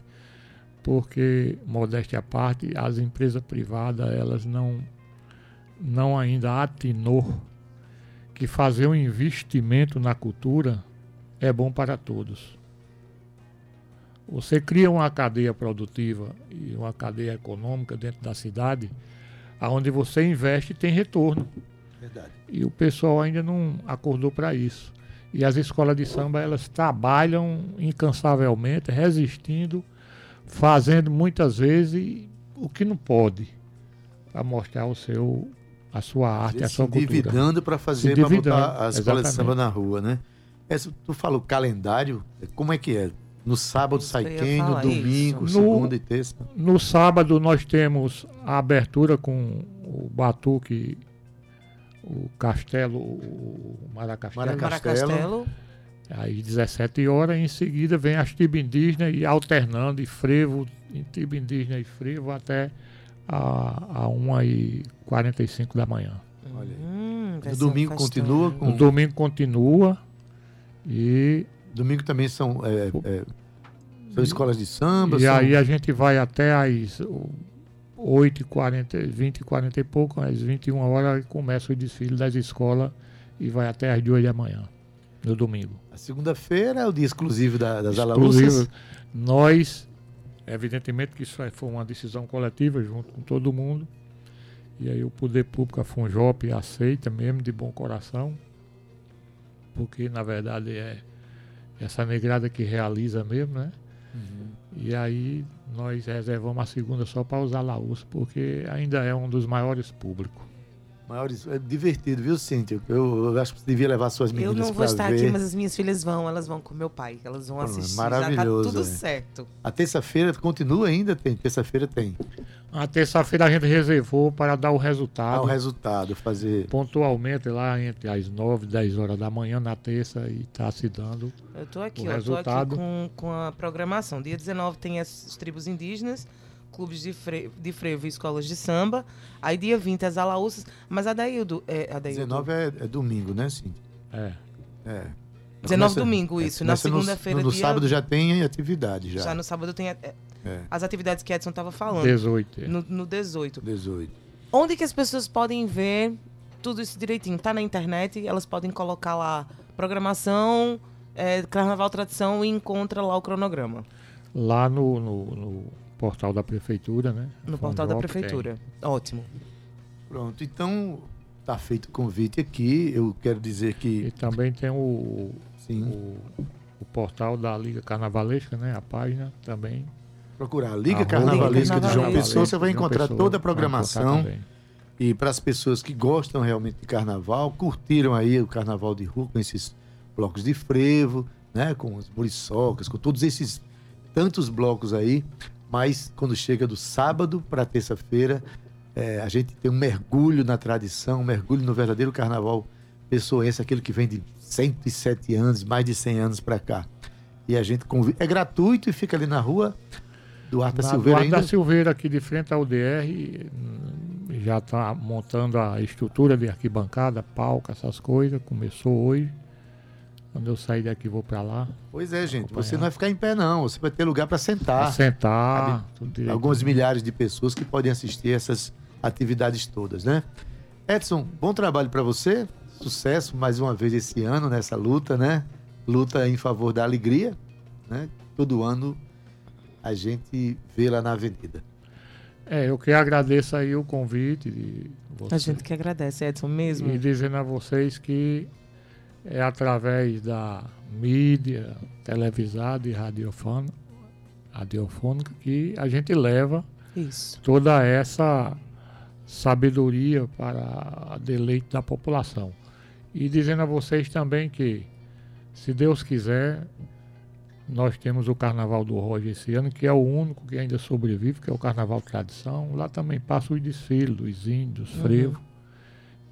Speaker 5: porque, modéstia à parte, as empresas privadas, elas não, não ainda atinou que fazer um investimento na cultura é bom para todos. Você cria uma cadeia produtiva e uma cadeia econômica dentro da cidade, aonde você investe e tem retorno.
Speaker 2: verdade.
Speaker 5: E o pessoal ainda não acordou para isso. E as escolas de samba, elas trabalham incansavelmente, resistindo, fazendo muitas vezes o que não pode, para mostrar o seu, a sua arte, a
Speaker 2: se
Speaker 5: sua cultura.
Speaker 2: endividando para fazer,
Speaker 5: Se
Speaker 2: para botar as escolas de samba na rua, né? Essa, tu fala o calendário, como é que é? No sábado
Speaker 3: Isso
Speaker 2: sai quem, no domingo,
Speaker 5: isso.
Speaker 2: segunda e terça.
Speaker 5: No sábado nós temos a abertura com o Batuque, o Castelo, o Maracastelo.
Speaker 2: Maracastelo.
Speaker 5: Às 17 horas, em seguida vem as tribos indígenas e alternando, e frevo, em tribo indígena e frevo até a, a 1h45 da manhã.
Speaker 2: Olha aí.
Speaker 3: Hum,
Speaker 2: No
Speaker 3: um
Speaker 2: domingo continua com-
Speaker 5: O domingo continua e,
Speaker 2: Domingo também são, é, é, são escolas de samba.
Speaker 5: e
Speaker 2: são-
Speaker 5: aí a gente vai até às 8h40, 20 e 40 e pouco, às 21 horas começa o desfile das escolas e vai até às 2 da manhã, no domingo.
Speaker 2: A segunda-feira é o dia exclusivo da- das
Speaker 5: Exclusivo.
Speaker 2: alaúças.
Speaker 5: Nós, evidentemente que isso foi uma decisão coletiva junto com todo mundo. E aí o poder público, a Funjop, aceita mesmo de bom coração. Porque na verdade é essa negrada que realiza mesmo, né? E aí nós reservamos a segunda só para os alaús, porque ainda é um dos maiores públicos.
Speaker 2: Maiores, é divertido, viu, Cíntia? Eu, eu acho que você devia levar suas
Speaker 3: Eu
Speaker 2: meninas
Speaker 3: não vou estar
Speaker 2: ver.
Speaker 3: aqui, mas as minhas filhas vão, elas vão com meu pai, elas vão
Speaker 2: Pô,
Speaker 3: assistir.
Speaker 2: maravilhoso,
Speaker 3: Já tá tudo
Speaker 2: é.
Speaker 3: certo.
Speaker 2: A terça-feira continua ainda? Tem. Terça-feira tem.
Speaker 5: A terça-feira a gente reservou para dar o resultado
Speaker 2: o resultado, fazer.
Speaker 5: pontualmente lá entre as 9 e 10 horas da manhã na terça e está se dando.
Speaker 3: Eu tô aqui,
Speaker 5: O
Speaker 3: tô
Speaker 5: resultado-
Speaker 3: aqui com, com a programação. Dia 19 tem as, as tribos indígenas, clubes de, fre, de frevo e escolas de samba. Aí dia 20 as alaúças. Mas Adaildo, é, Adaildo
Speaker 2: 19 é, é domingo, né, Cíntia?
Speaker 5: É.
Speaker 2: É.
Speaker 3: 19
Speaker 2: Começa-
Speaker 3: domingo,
Speaker 2: é,
Speaker 3: isso. Na
Speaker 2: começa no-
Speaker 3: segunda-feira,
Speaker 2: No,
Speaker 3: dia-
Speaker 2: sábado já tem atividade, já.
Speaker 3: Já no sábado tem é,
Speaker 2: É.
Speaker 3: as atividades que Edson tava falando.
Speaker 5: 18. é.
Speaker 3: No, no 18.
Speaker 2: 18.
Speaker 3: Onde que as pessoas podem ver tudo isso direitinho? Tá na internet, elas podem colocar lá programação, é, Carnaval Tradição e encontra lá o cronograma.
Speaker 5: Lá no, no, no portal da prefeitura, né?
Speaker 3: No portal da
Speaker 5: Fonjop tem.
Speaker 3: prefeitura. Ótimo.
Speaker 2: Pronto, então tá feito o convite aqui. Eu quero dizer
Speaker 5: E
Speaker 2: que
Speaker 5: também tem o,
Speaker 2: sim,
Speaker 5: o, o portal da Liga Carnavalesca, né? A página também.
Speaker 2: procurar a Liga Carnavalesca de João Pessoa, você vai encontrar
Speaker 5: Pessoa,
Speaker 2: toda a programação. E para as pessoas que gostam realmente de carnaval, curtiram aí o carnaval de rua com esses blocos de frevo, né, com as muriçocas, com todos esses tantos blocos aí, mas quando chega do sábado para terça-feira, é, a gente tem um mergulho na tradição, um mergulho no verdadeiro carnaval pessoense, aquele que vem de 107 anos, mais de 100 anos para cá. E a gente convida, é gratuito e fica ali na rua Duarte
Speaker 5: Na
Speaker 2: Silveira
Speaker 5: Duarte da
Speaker 2: ainda.
Speaker 5: Silveira, aqui de frente ao DR, já está montando a estrutura de arquibancada, palco, essas coisas. Começou hoje. Quando eu sair daqui, vou para lá.
Speaker 2: Pois é, gente.
Speaker 5: Acompanhar.
Speaker 2: Você não vai ficar em pé, não. Você vai ter lugar para sentar.
Speaker 5: sentar. Tudo direitinho.
Speaker 2: Algumas milhares de pessoas que podem assistir essas atividades todas, né? Edson, bom trabalho para você. Sucesso mais uma vez esse ano nessa luta, né? Luta em favor da alegria, né? Todo ano a gente vê lá na avenida.
Speaker 5: É, eu que agradeço aí o convite de
Speaker 3: A
Speaker 5: vocês.
Speaker 3: gente que agradece, Edson, mesmo.
Speaker 5: E dizendo a vocês que é através da mídia televisada e radiofônica, radiofônica que a gente leva
Speaker 3: Isso.
Speaker 5: toda essa sabedoria para deleite da população. E dizendo a vocês também que, se Deus quiser, nós temos o Carnaval do Roger esse ano, que é o único que ainda sobrevive, que é o Carnaval Tradição. Lá também passa os desfiles dos índios,
Speaker 3: Uhum.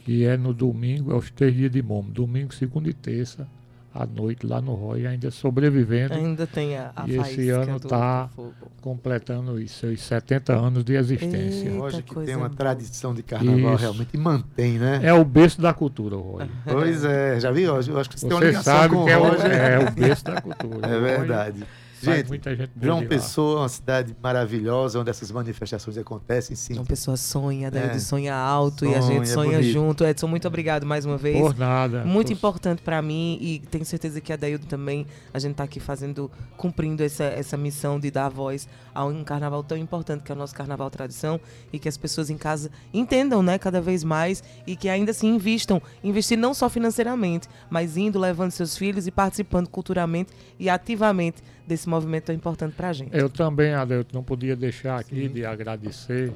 Speaker 5: Que é no domingo, é os três dias de momo, domingo, segunda e terça, à noite, lá no Roger, ainda sobrevivendo
Speaker 3: Ainda tem a, a
Speaker 5: E esse ano tá-
Speaker 3: fogo.
Speaker 5: completando os seus 70 anos de existência.
Speaker 3: Eita,
Speaker 2: Roger que
Speaker 3: coisa
Speaker 2: tem uma
Speaker 3: boa.
Speaker 2: tradição de carnaval
Speaker 5: Isso.
Speaker 2: realmente e mantém, né?
Speaker 5: É o berço da cultura, Roy. <laughs>
Speaker 2: Pois é, já viu? Eu acho que você, tem uma
Speaker 5: Você
Speaker 2: ligação
Speaker 5: sabe
Speaker 2: com
Speaker 5: que é
Speaker 2: o Roger.
Speaker 5: é o berço da cultura. <laughs>
Speaker 2: É
Speaker 5: Roy
Speaker 2: verdade. Gente,
Speaker 5: muita gente
Speaker 2: João. Pessoa é uma cidade maravilhosa, onde essas manifestações acontecem, sim.
Speaker 3: Uma pessoa sonha, daí
Speaker 2: É.
Speaker 3: sonha alto e a
Speaker 2: Sonha,
Speaker 3: gente
Speaker 2: é
Speaker 3: sonha
Speaker 2: bonito.
Speaker 3: junto. Edson, muito obrigado mais uma vez.
Speaker 5: Por nada.
Speaker 3: Muito
Speaker 5: Tô-
Speaker 3: importante pra mim e tenho certeza que a Daildo também, a gente tá aqui fazendo, cumprindo essa, essa missão de dar voz a um carnaval tão importante que é o nosso carnaval tradição e que as pessoas em casa entendam, né, cada vez mais e que ainda assim invistam, investir não só financeiramente, mas indo, levando seus filhos e participando culturalmente e ativamente desse movimento tão importante pra gente.
Speaker 5: Eu também, Adelto, não podia deixar aqui de agradecer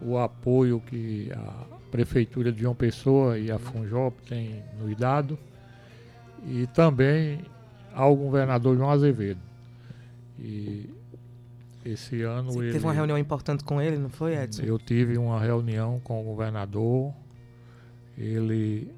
Speaker 5: o apoio que a Prefeitura de João Pessoa e a Funjop têm nos dado e também ao governador João Azevedo. E esse ano
Speaker 3: Você
Speaker 5: ele,
Speaker 3: teve uma reunião importante com ele, não foi, Edson?
Speaker 5: eu tive uma reunião com o governador, ele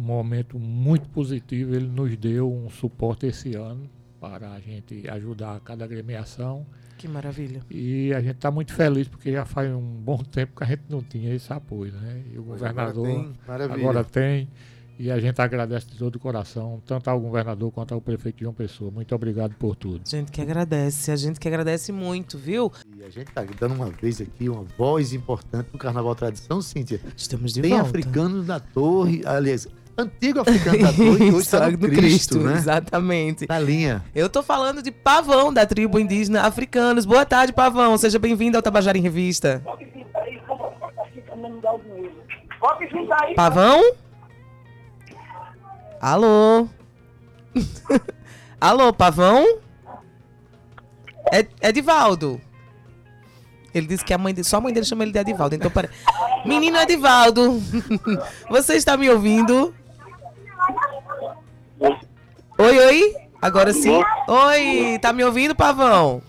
Speaker 5: momento muito positivo, ele nos deu um suporte esse ano para a gente ajudar cada agremiação
Speaker 3: Que maravilha.
Speaker 5: e a gente está muito feliz porque já faz um bom tempo que a gente não tinha esse apoio, né? E o
Speaker 2: Pois
Speaker 5: governador
Speaker 2: agora tem,
Speaker 5: agora tem e a gente agradece de todo o coração, tanto ao governador quanto ao prefeito de João Pessoa. Muito obrigado por tudo.
Speaker 3: A gente que agradece, a gente que agradece muito, viu?
Speaker 2: E a gente está dando uma vez aqui uma voz importante no Carnaval Tradição, Cíntia.
Speaker 3: Estamos de
Speaker 2: Tem
Speaker 3: volta.
Speaker 2: africanos da torre, aliás, antigo africano da torre, que hoje está no
Speaker 3: do
Speaker 2: Cristo, né?
Speaker 3: Exatamente.
Speaker 2: Na linha.
Speaker 3: Eu tô falando de Pavão, da tribo indígena africanos. Boa tarde, Pavão. Seja bem-vindo ao Tabajara em Revista. Pavão? Alô? <laughs> Alô, Pavão? É Edivaldo. Ele disse que a mãe dele, só a mãe dele chama ele de Edivaldo. Então, pera... Menino Edivaldo, <laughs> você está me ouvindo? Oi, oi. Agora sim. Oi, tá me ouvindo, Pavão?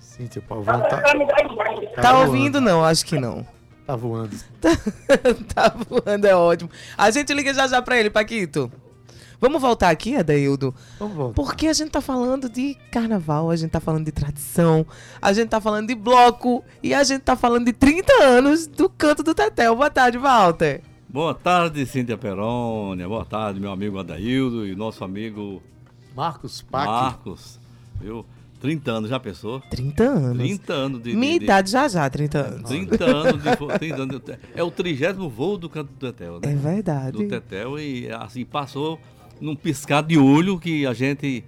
Speaker 2: Cíntia, o Pavão tá,
Speaker 3: Tá
Speaker 2: voando.
Speaker 3: ouvindo? Não, acho que não.
Speaker 2: Tá voando. <laughs>
Speaker 3: tá voando, é ótimo. A gente liga já já pra ele, Paquito. Vamos voltar aqui, Adaildo?
Speaker 2: Vamos voltar.
Speaker 3: Porque a gente tá falando de carnaval, a gente tá falando de tradição, a gente tá falando de bloco e a gente tá falando de 30 anos do canto do Tetel. Boa tarde, Walter.
Speaker 6: Boa tarde, Cíntia Perônia. Boa tarde, meu amigo Adaildo e nosso amigo
Speaker 2: Marcos Pac.
Speaker 6: Marcos. Viu? 30 anos, já pensou?
Speaker 3: 30 anos.
Speaker 6: 30 anos de.
Speaker 3: Minha
Speaker 6: de,
Speaker 3: idade já já, 30 anos.
Speaker 6: 30 anos de. vo- 30 anos de- é o trigésimo voo do canto do Tetel, né?
Speaker 3: É verdade.
Speaker 6: Do Tetel e assim, passou num piscar de olho que a gente.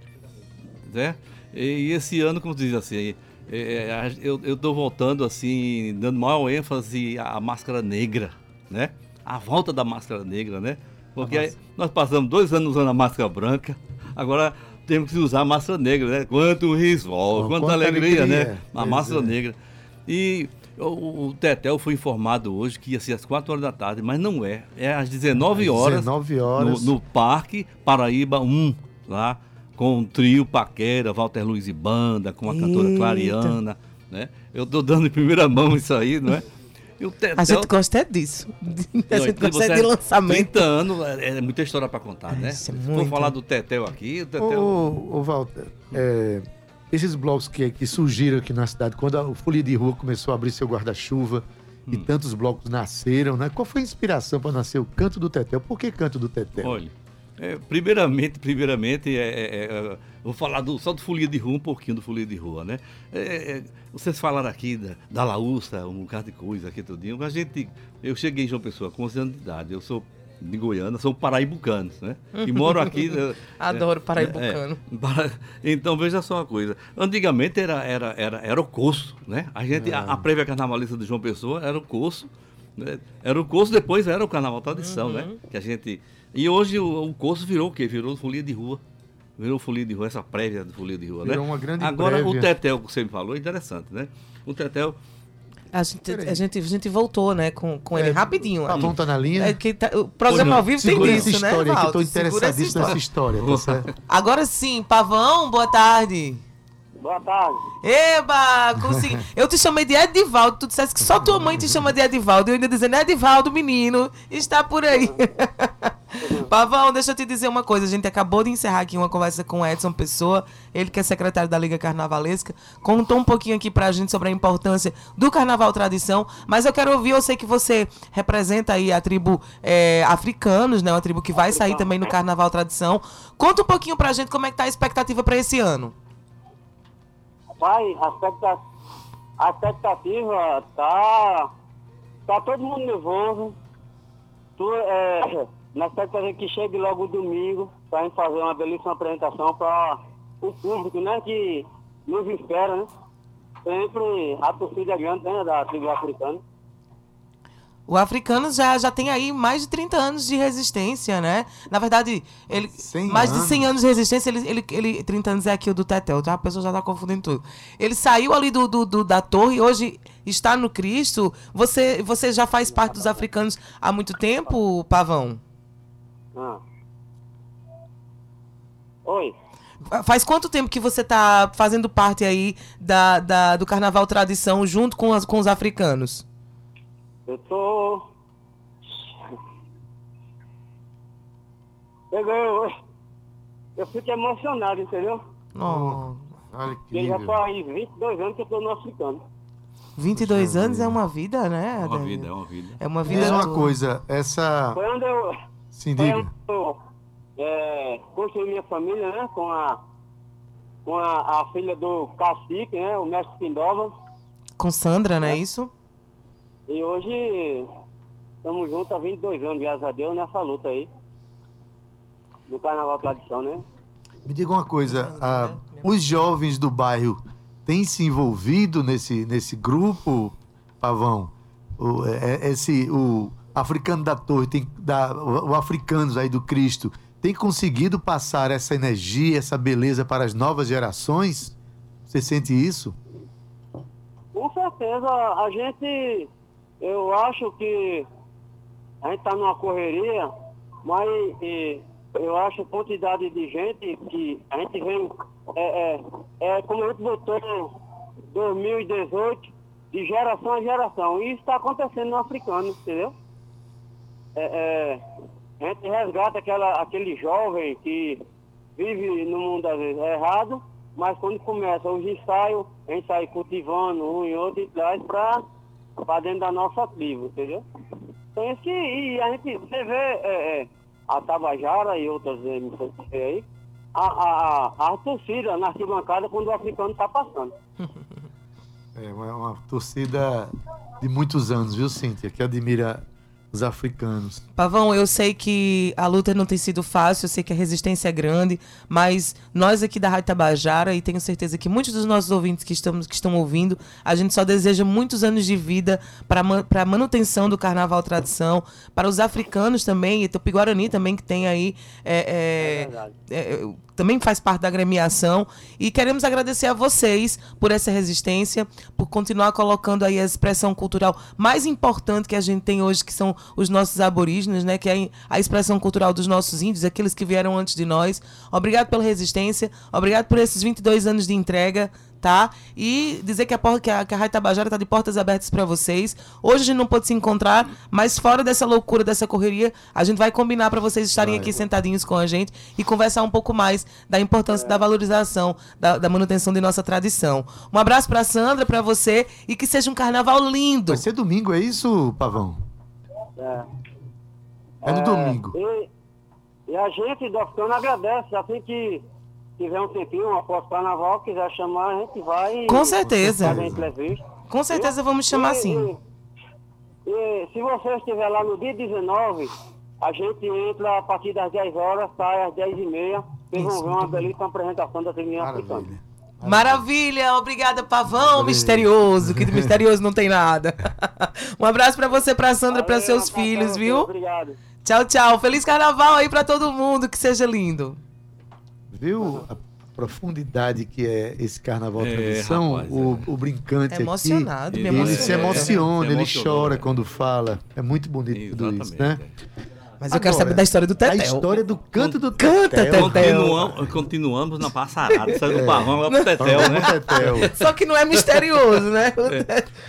Speaker 6: Né? E esse ano, como diz assim, é, é, eu, eu tô voltando assim, dando maior ênfase à máscara negra, né? A volta da máscara negra, né? Porque aí nós passamos dois anos usando a máscara branca, agora temos que usar a máscara negra, né? Quanto risol, quanta,
Speaker 2: quanta
Speaker 6: alegria,
Speaker 2: alegria,
Speaker 6: né? A máscara
Speaker 2: é.
Speaker 6: negra. E o, o Tetel foi informado hoje que ia ser às 4 horas da tarde, mas não é. É às 19 horas.
Speaker 2: 19 horas.
Speaker 6: No, no Parque Paraíba 1, lá, com o trio Paquera, Walter Luiz e Banda, com a cantora
Speaker 3: Eita.
Speaker 6: Clariana, né? Eu tô dando em primeira mão isso aí, não é? <laughs> E o Tetel...
Speaker 3: A gente gosta é disso. A
Speaker 6: Não,
Speaker 3: gente gosta é
Speaker 6: você-
Speaker 3: de lançamento.
Speaker 6: 30 anos, é, é muita história para contar, né?
Speaker 3: Isso é
Speaker 6: Se for
Speaker 3: muito.
Speaker 6: falar do Tetel aqui, o Tetel...
Speaker 2: Ô, ô Walter, é, esses blocos que, que surgiram aqui na cidade, quando a, o Folia de Rua começou a abrir seu guarda-chuva e
Speaker 6: Hum.
Speaker 2: tantos blocos nasceram, né? Qual foi a inspiração para nascer o Canto do Tetel? Por que Canto do Tetel?
Speaker 6: Olha, é, primeiramente, primeiramente, é, é, é, vou falar do, só do folia de rua, um pouquinho do folia de rua, né? É, é, vocês falaram aqui da, da laúça, um bocado de coisa aqui tudinho, a gente, eu cheguei em João Pessoa com 11 anos de idade, eu sou de Goiânia, sou paraibucano, né? E moro aqui... <laughs> é,
Speaker 3: Adoro
Speaker 6: é,
Speaker 3: paraibucano.
Speaker 6: é, para- então, veja só uma coisa. Antigamente era, era, era, era o curso, né? A gente, a, a prévia carnavalista de João Pessoa era o curso. né? Era o curso, depois era o carnaval tradição, né? Que a gente... E hoje o, o curso virou o quê? Virou folia de rua. Virou folia de rua, essa prévia do folia de rua,
Speaker 2: Virou
Speaker 6: né?
Speaker 2: uma grande
Speaker 6: Agora, o
Speaker 2: prévia.
Speaker 6: Tetel, que você me falou, é interessante, né? O Tetel...
Speaker 3: A gente, a gente, a gente voltou, né, com, com ele
Speaker 2: É,
Speaker 3: rapidinho.
Speaker 2: Pavão tá na linha?
Speaker 3: É que tá- o programa ao vivo tem
Speaker 2: Segura essa
Speaker 3: disso, né,
Speaker 2: história aí, que eu tô
Speaker 3: Valdo?
Speaker 2: Interessadíssimo nessa história, tá certo? <laughs>
Speaker 3: Agora sim, Pavão, boa tarde.
Speaker 7: Boa tarde.
Speaker 3: Eba, consegui. Eu te chamei de Edivaldo, tu disseste que só tua mãe te chama de Edivaldo. Eu ainda dizendo, Edivaldo, menino, está por aí. <laughs> Pavão, deixa eu te dizer uma coisa. A gente acabou de encerrar aqui uma conversa com o Edson Pessoa, ele que é secretário da Liga Carnavalesca. Contou um pouquinho aqui pra gente sobre a importância do Carnaval Tradição. Mas eu quero ouvir, eu sei que você representa aí a tribo é, africanos, né? Uma tribo que vai sair também no Carnaval Tradição. Conta um pouquinho pra gente como é que tá a expectativa pra esse ano.
Speaker 7: Pai, a expecta- a expectativa tá. Tá todo mundo nervoso. Tu, é, na expectativa que chegue logo domingo pra gente fazer uma belíssima apresentação para o público, né? Que nos espera, né? Sempre a torcida grande né, da tribo africana.
Speaker 3: O africano já, já tem aí mais de 30 anos de resistência, né? Na verdade, ele
Speaker 2: 100
Speaker 3: mais de
Speaker 2: anos.
Speaker 3: 100 anos de resistência, ele, ele, ele 30 anos é aqui o do Tetel, tá? A pessoa já tá confundindo tudo. Ele saiu ali do, do, do- da torre e hoje está no Cristo. Você, você já faz parte dos africanos há muito tempo, Pavão?
Speaker 7: Ah. Oi.
Speaker 3: Faz quanto tempo que você tá fazendo parte aí da, da- do Carnaval Tradição junto com, as, com os africanos?
Speaker 7: Eu tô. Eu, eu, eu fico emocionado, entendeu?
Speaker 3: Oh,
Speaker 2: Olha que
Speaker 7: Porque já
Speaker 2: lindo.
Speaker 7: faz 22 anos que eu tô no africano.
Speaker 3: 22 anos é uma vida, né?
Speaker 6: É uma vida, é uma vida.
Speaker 3: É uma vida.
Speaker 2: Diz uma coisa, essa...
Speaker 7: Foi onde eu,
Speaker 2: Sim, diga.
Speaker 7: eu é, construí minha família, né? Com a, com a, a filha do cacique, né? O mestre Pindova.
Speaker 3: Com Sandra, não é isso?
Speaker 7: E hoje estamos juntos há 22 anos, graças a Deus, nessa luta aí. Do Carnaval Tradição, né?
Speaker 2: Me diga uma coisa, ah, os jovens do bairro têm se envolvido nesse, nesse grupo, Pavão? O, é- é- esse, o africano da torre, tem, da, o, africanos aí do Cristo, tem conseguido passar essa energia, essa beleza para as novas gerações? Você sente isso?
Speaker 7: Com certeza. certeza. A gente, eu acho que a gente está numa correria, mas e, eu acho a quantidade de gente que a gente vem, é, é, é como a gente botou 2018, de geração a geração. E isso está acontecendo no africano, entendeu? É, é, a gente resgata aquela, aquele jovem que vive no mundo às vezes errado, mas quando começa os ensaios, a gente sai cultivando um e outro e traz para dentro da nossa tribo, entendeu? Então isso que e a gente você vê é, é, a Tabajara e outras emissoras aí, a, a, a, a torcida na arquibancada quando o africano está passando. <laughs>
Speaker 2: É uma, uma torcida de muitos anos, viu, Cíntia? Que admira os africanos.
Speaker 3: Pavão, eu sei que a luta não tem sido fácil, eu sei que a resistência é grande, mas nós aqui da Rádio Tabajara, e tenho certeza que muitos dos nossos ouvintes que, estamos, que estão ouvindo, a gente só deseja muitos anos de vida para a manutenção do Carnaval Tradição, para os africanos também, e Tupi Guarani também, que tem aí é, é, é, também faz parte da agremiação. E queremos agradecer a vocês por essa resistência, por continuar colocando aí a expressão cultural mais importante que a gente tem hoje, que são os nossos aborígenes, né? Que é a expressão cultural dos nossos índios, aqueles que vieram antes de nós. Obrigado pela resistência, obrigado por esses 22 anos de entrega tá? E dizer que a, porta, que a, que a Rádio Tabajara está de portas abertas para vocês. Hoje a gente não pode se encontrar, mas fora dessa loucura, dessa correria, a gente vai combinar para vocês estarem aqui sentadinhos com a gente e conversar um pouco mais da importância da valorização, da, da manutenção de nossa tradição. Um abraço para Sandra, para você e que seja um carnaval lindo.
Speaker 2: Vai ser domingo, é isso, Pavão?
Speaker 7: É.
Speaker 2: É no domingo.
Speaker 7: E, e a gente do Africano agradece, assim que tiver um tempinho após o carnaval, quiser chamar, a gente vai.
Speaker 3: Com certeza.
Speaker 7: fazer a entrevista.
Speaker 3: Com certeza vamos chamar
Speaker 7: E-
Speaker 3: sim.
Speaker 7: E, e se você estiver lá no dia 19, a gente entra a partir das 10 horas, sai às 10 e meia. Vocês vão ver uma belíssima apresentação da Tribuna Africana.
Speaker 2: Maravilha.
Speaker 3: Obrigada Pavão misterioso, que de misterioso não tem nada. <laughs> Um abraço para você, para Sandra, para seus filhos, viu?
Speaker 7: Obrigado.
Speaker 3: Tchau, tchau. Feliz carnaval aí para todo mundo, que seja lindo.
Speaker 2: Viu a profundidade que é esse carnaval
Speaker 6: É,
Speaker 2: tradição?
Speaker 6: rapaz,
Speaker 2: o, o brincante
Speaker 3: É emocionado,
Speaker 2: aqui,
Speaker 3: me
Speaker 2: ele se emociona, ele chora
Speaker 6: é.
Speaker 2: quando fala. É muito bonito tudo isso, né?
Speaker 3: Mas eu quero saber da história do
Speaker 2: A
Speaker 3: Tetel.
Speaker 2: história do canto do
Speaker 3: Canta,
Speaker 2: Tetel.
Speaker 6: Continuamos, continuamos na passarada. Saiu
Speaker 2: É.
Speaker 6: do pavão agora pro Tetel, né?
Speaker 2: Tetel. <laughs>
Speaker 3: Só que não é misterioso, né?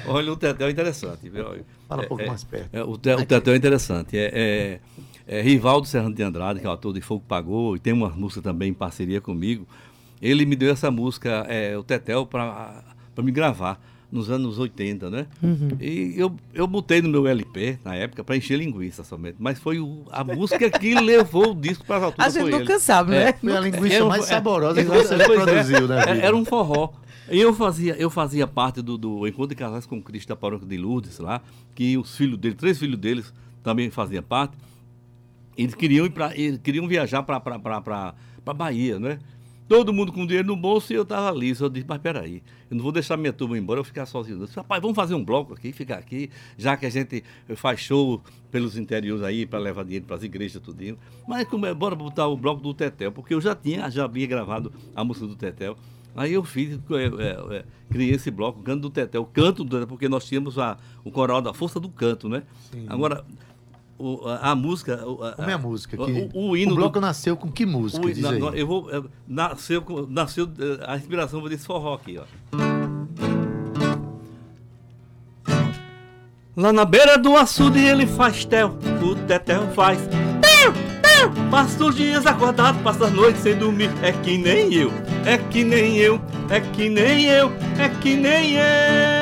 Speaker 6: Olha, o Tetel é interessante. viu?
Speaker 2: Fala um
Speaker 6: É,
Speaker 2: pouco
Speaker 6: é,
Speaker 2: mais perto.
Speaker 6: é, o, Te- o Tetel é interessante. É, é, é Rivaldo Serrano de Andrade, que é o ator de Fogo Pagou, e tem uma música também em parceria comigo. Ele me deu essa música, é, o Tetel, para me gravar nos anos 80, né? E eu, eu botei no meu LP, na época, para encher linguiça somente. Mas foi o- a música que <laughs> levou o disco para as alturas.
Speaker 3: A gente nunca
Speaker 6: ele.
Speaker 3: sabe,
Speaker 6: É.
Speaker 3: né?
Speaker 2: Foi a linguiça
Speaker 6: Era
Speaker 2: mais
Speaker 6: é,
Speaker 2: saborosa que
Speaker 6: é,
Speaker 2: você já
Speaker 6: pois é,
Speaker 2: produziu
Speaker 6: é,
Speaker 2: vida.
Speaker 6: Era um forró. E eu fazia, eu fazia parte do, do Encontro de Casais com Cristo da Paróquia de Lourdes lá, que os filhos dele, três filhos deles também faziam parte. Eles queriam ir pra, eles queriam viajar para Bahia, né? Todo mundo com dinheiro no bolso e eu estava ali. Eu disse, mas peraí, eu não vou deixar minha turma embora, eu vou ficar sozinho. Eu disse, rapaz, vamos fazer um bloco aqui, ficar aqui, já que a gente faz show pelos interiores aí, para levar dinheiro para as igrejas, tudinho. Mas como é, bora botar o bloco do Tetel, porque eu já tinha, já havia gravado a música do Tetel. Aí eu fiz, é, é, é, criei esse bloco, o Canto do Tetel, o Canto do Tetel, porque nós tínhamos a, o coral da Força do Canto, né? Agora, o- a, a música... o- a-
Speaker 2: Como é a música?
Speaker 6: o-
Speaker 2: Que...
Speaker 6: o, o hino do-
Speaker 2: bloco nasceu com que música? Diz
Speaker 6: na- eu vou. Nasceu, nasceu é, a inspiração desse forró aqui, ó. Lá na beira do açude ele faz tel, o tetel faz. Passa os dias acordado, passa as noites sem dormir. É que nem eu, é que nem eu, é que nem eu, é que nem eu.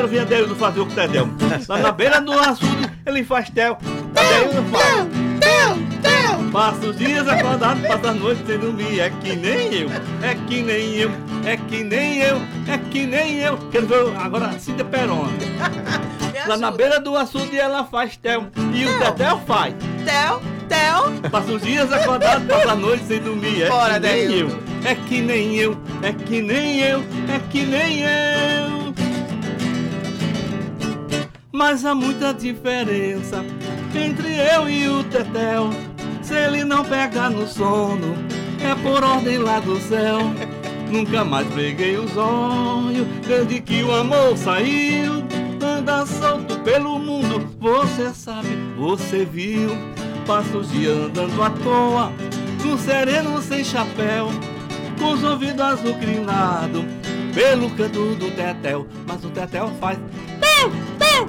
Speaker 6: Quero ver a Deus fazer o tetel. Lá na beira do açude ele faz tel, a Deus faz. Passa os dias acordado, passa as noites sem dormir. É que nem eu, é que nem eu, é que nem eu, é que nem eu. Quero ver agora Cíntia Perona. <laughs> Lá na beira do açude ela faz tel e o Tetel faz.
Speaker 3: Tel, Tel.
Speaker 6: Passa os dias acordado, passa a noite sem dormir. É
Speaker 3: Bora,
Speaker 6: que nem eu, é que nem eu, é que nem eu, é que nem eu. Mas há muita diferença entre eu e o Tetel. Se ele não pegar no sono, é por ordem lá do céu. <laughs> Nunca mais preguei os olhos desde que o amor saiu. Anda solto pelo mundo, você sabe, você viu. Passa os dias andando à toa, no sereno sem chapéu, com os ouvidos azucrinados, pelo canto do tetel. Mas o tetel faz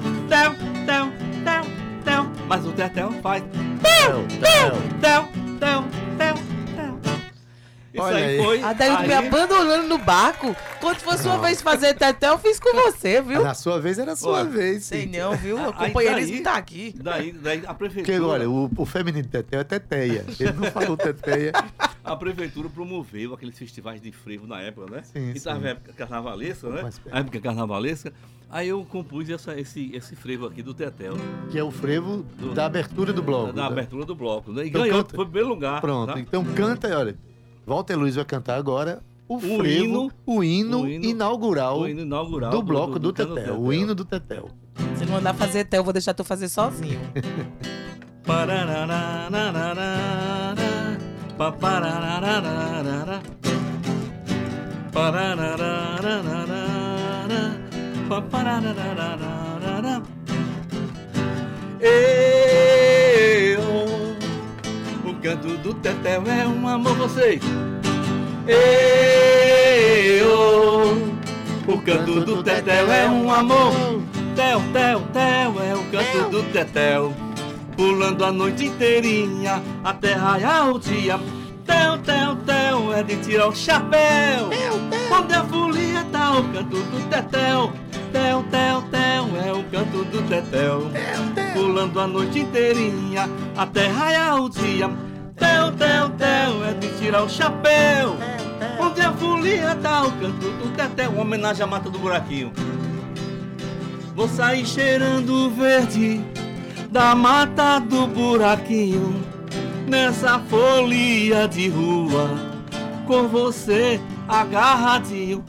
Speaker 6: tel, tel, tel, tel, tel. Mas o tetel faz tel, tel, tel, tel, tel. Isso
Speaker 2: Olha
Speaker 6: aí
Speaker 2: aí.
Speaker 6: foi.
Speaker 3: Adaildo me
Speaker 6: aí-
Speaker 3: abandonando no barco. Quando for sua vez fazer teté, eu fiz com você, viu?
Speaker 2: Na sua vez era a sua
Speaker 6: Olha,
Speaker 2: vez.
Speaker 3: Sei
Speaker 2: sim.
Speaker 3: não, viu? O
Speaker 6: Aí
Speaker 3: companheirismo
Speaker 6: daí-
Speaker 3: tá aqui.
Speaker 6: Daí, daí a
Speaker 2: Porque,
Speaker 6: prefeitura,
Speaker 2: olha, o, o feminino de Teteia é Teteia. Ele não falou Teteia.
Speaker 6: a prefeitura promoveu aqueles festivais de frevo na época, né?
Speaker 2: Sim,
Speaker 6: e
Speaker 2: sim.
Speaker 6: tava a época carnavalesca, né?
Speaker 2: Mais perto.
Speaker 6: A época carnavalesca. Aí eu compus essa- esse, esse frevo aqui do Tetel,
Speaker 2: Que é o frevo
Speaker 6: Do-
Speaker 2: da abertura do bloco.
Speaker 6: da abertura do bloco, né? E
Speaker 2: Então
Speaker 6: ganhou,
Speaker 2: canta.
Speaker 6: foi primeiro lugar.
Speaker 2: Pronto,
Speaker 6: tá?
Speaker 2: então canta, olha. Walter Luiz vai cantar agora o, frevo,
Speaker 6: hino-
Speaker 2: o hino,
Speaker 6: o hino-
Speaker 2: inaugural,
Speaker 6: O hino inaugural
Speaker 2: do bloco do,
Speaker 6: Cano
Speaker 2: Tetel, o hino do Tetel.
Speaker 3: Se não mandar fazer teté, eu vou deixar tu fazer sozinho.
Speaker 6: Parararararara, papararararara, parararararara, papararararara. Eu, o canto do tetel é um amor vocês. Eu, o canto do tetel é um amor. Tel, tel, tel é o canto do tetel. Pulando a noite inteirinha até raiar o dia. Tel, tel, tel é de tirar o chapéu. Onde a folia tá o canto do tetel. Tel, tel, tel é o canto do tetel. Pulando a noite inteirinha até raiar o dia. Tel, tel, tel é de tirar o chapéu. Onde a folia tá o canto do tetel. Homenagem à mata do buraquinho. Vou sair cheirando o verde da mata do buraquinho nessa folia de rua com você agarradinho.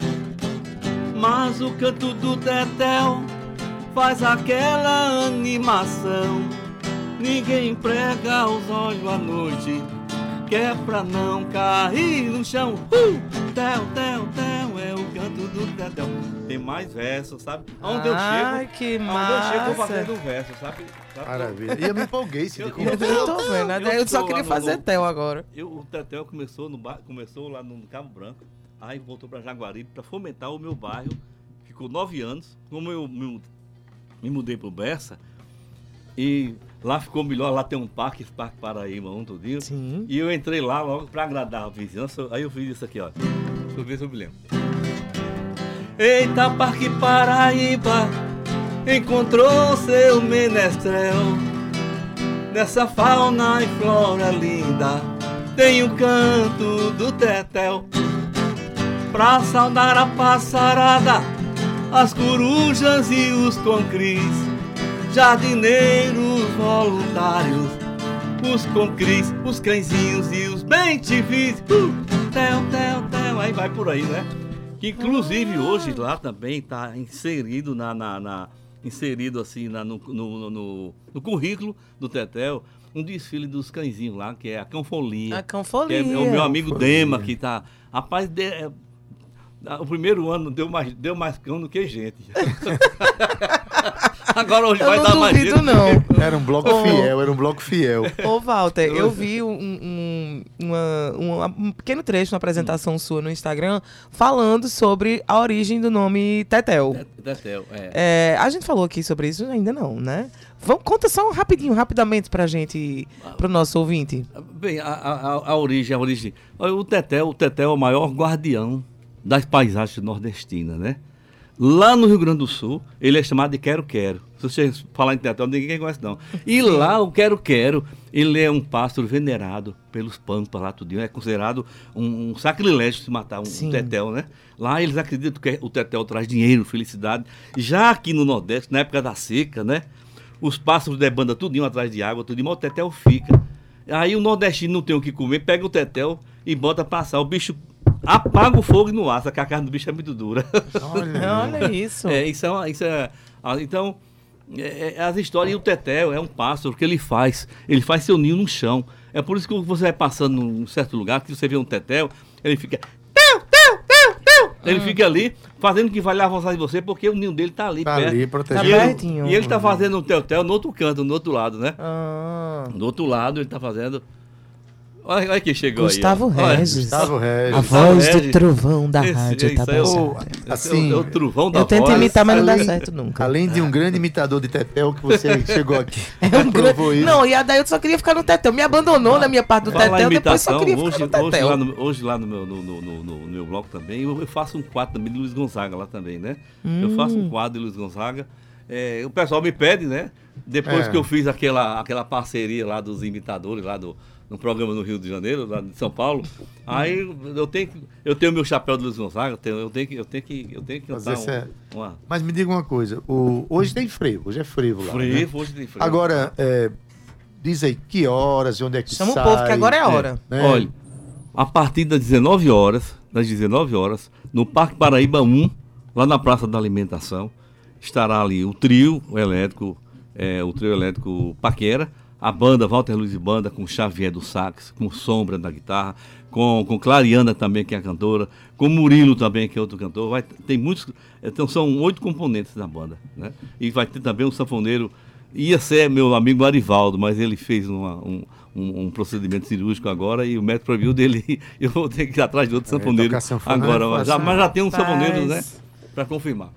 Speaker 6: Mas o canto do tetel faz aquela animação. Ninguém prega os olhos à noite, que é pra não cair no chão. Uh! Tel, tel, tel é o canto do tetel. Tem mais versos, sabe? Aonde eu
Speaker 3: Ai,
Speaker 6: chego,
Speaker 3: que
Speaker 6: eu chego eu
Speaker 3: massa.
Speaker 6: fazendo verso, sabe? Sabe?
Speaker 2: Maravilha. E eu me empolguei, Cid,
Speaker 6: Eu-
Speaker 3: Eu,
Speaker 6: eu-
Speaker 3: tô vendo,
Speaker 6: eu
Speaker 3: Adaildo só queria fazer
Speaker 6: no-
Speaker 3: tel agora.
Speaker 6: Eu, o Tetel começou, no começou lá no Cabo Branco, aí voltou para Jaguaribe para fomentar o meu bairro. Ficou nove anos. Como eu me, me mudei para o Bessa, e lá ficou melhor, lá tem um parque, esse Parque Paraíba, um tudinho.
Speaker 3: Sim.
Speaker 6: E eu entrei lá logo para agradar a vizinhança, aí eu fiz isso aqui, ó. Deixa eu ver se eu me lembro. Eita, Parque Paraíba, encontrou seu menestrel. Nessa fauna e flora linda, tem o canto do tetel. Pra saudar a passarada, as corujas e os concris, jardineiros voluntários, os concris, os cãezinhos e os bem-te-vis. Uh, tel, tel, tel, aí vai por aí, né? Que inclusive hoje lá também está inserido na, na- na- inserido assim na- no, no- no- no currículo do Tetel um desfile dos cãezinhos lá, que é a Canfolia.
Speaker 3: A
Speaker 6: Que é,
Speaker 3: canfolia.
Speaker 6: é o meu amigo Dema que tá. Rapaz, de- é, o primeiro ano deu mais, deu mais cão do que gente. <laughs> Agora hoje
Speaker 3: Eu
Speaker 6: vai
Speaker 3: não
Speaker 6: dar mais gente.
Speaker 3: não.
Speaker 2: Era um bloco
Speaker 3: Oh.
Speaker 2: fiel, era um bloco fiel.
Speaker 3: Ô, Walter, eu vi um, um- uma- uma- um pequeno trecho na apresentação sua no Instagram falando sobre a origem do nome Tetel.
Speaker 6: Tetel, é.
Speaker 3: É, a gente falou aqui sobre isso ainda não, né? Vamos, conta só um rapidinho, rapidamente pra gente, pro nosso ouvinte.
Speaker 6: Bem, a, a- a- origem, a origem. O Tetel, o Tetel é o maior guardião das paisagens nordestinas, né? Lá no Rio Grande do Sul, ele é chamado de quero-quero. Se você falar em Tetel, ninguém conhece não. E lá, o quero-quero, ele é um pássaro venerado pelos pampas lá tudinho. É considerado um, um sacrilégio se matar um,
Speaker 3: Sim.
Speaker 6: um Tetel, né? Lá eles acreditam que o Tetel traz dinheiro, felicidade. Já aqui no Nordeste, na época da seca, né? Os pássaros debandam tudinho atrás de água, tudinho, mas o Tetel fica. Aí o nordestino não tem o que comer, pega o Tetel e bota passar. O bicho apaga o fogo e não assa, que a carne do bicho é muito dura.
Speaker 3: Olha isso.
Speaker 6: É, isso é, uma- isso é então, é, é, as histórias, e o Tetel é um pássaro que ele faz, ele faz seu ninho no chão. É por isso que você vai passando num certo lugar, que você vê um Tetel, ele fica. Teu, teu, teu, Ele fica ali fazendo que vai avançar de você, porque o ninho dele tá ali
Speaker 2: Tá
Speaker 6: perto.
Speaker 2: ali,
Speaker 6: E
Speaker 2: protegido.
Speaker 6: ele,
Speaker 3: pertinho.
Speaker 6: e ele tá fazendo um tel-tel no outro canto, no outro lado, né?
Speaker 3: Ah,
Speaker 6: Do outro lado ele tá fazendo. Olha, olha quem chegou
Speaker 3: Gustavo
Speaker 6: aí. Olha,
Speaker 3: Regis.
Speaker 2: Gustavo
Speaker 3: a
Speaker 2: Regis.
Speaker 3: voz do
Speaker 6: Regis.
Speaker 3: trovão da
Speaker 6: Esse-
Speaker 3: rádio
Speaker 6: esse aí é o-
Speaker 2: Assim,
Speaker 6: é o, é o trovão da
Speaker 3: Eu tento
Speaker 6: voz.
Speaker 3: imitar, mas não dá certo nunca.
Speaker 2: Além de um grande imitador de Tetel que você <laughs> chegou aqui.
Speaker 3: É um
Speaker 2: provou
Speaker 3: grande...
Speaker 2: isso.
Speaker 3: Não, e a Dailton só queria ficar no Tetel. Me abandonou na minha parte do Tetel, depois só
Speaker 6: imitação,
Speaker 3: queria
Speaker 6: hoje,
Speaker 3: ficar no
Speaker 6: hoje,
Speaker 3: Tetel.
Speaker 6: lá no, hoje lá no meu, no, no- no- no meu bloco também, eu, eu faço um quadro também de Luiz Gonzaga lá também, né? Eu faço
Speaker 3: Hum.
Speaker 6: um quadro de Luiz Gonzaga. É, o pessoal me pede, né? Depois
Speaker 2: É.
Speaker 6: que eu fiz aquela, aquela parceria lá dos imitadores, lá do, no programa no Rio de Janeiro, lá de São Paulo, aí eu tenho, que- eu tenho meu chapéu de Luiz Gonzaga, eu tenho, eu tenho que, eu tenho que, eu tenho que
Speaker 2: Fazer
Speaker 6: cantar um,
Speaker 2: certo.
Speaker 6: uma
Speaker 2: Mas me diga uma coisa, o, hoje tem frevo, hoje é frevo lá. né?
Speaker 6: frevo, hoje tem frevo.
Speaker 2: Agora, é, diz aí que horas, onde é que
Speaker 3: Chama o
Speaker 2: sai.
Speaker 3: povo, que agora é a hora.
Speaker 2: né?
Speaker 6: Olha, a partir das 19 horas, das 19 horas, no Parque Paraíba 1, lá na Praça da Alimentação, estará ali o trio elétrico, é, o trio elétrico Paquera, a banda Walter Luiz e Banda com Xavier do sax, com Sombra da guitarra, com, com Clariana também, que é a cantora, com Murilo também, que é outro cantor. Vai, tem muitos, então são oito componentes da banda, né? E vai ter também um sanfoneiro, ia ser meu amigo Arivaldo, mas ele fez uma- um, um, um procedimento cirúrgico agora e o médico proibiu dele. Eu vou ter que ir atrás de outro
Speaker 2: É,
Speaker 6: sanfoneiro
Speaker 2: não é
Speaker 6: agora. mas já, mas já tem um sanfoneiro, né? Para confirmar.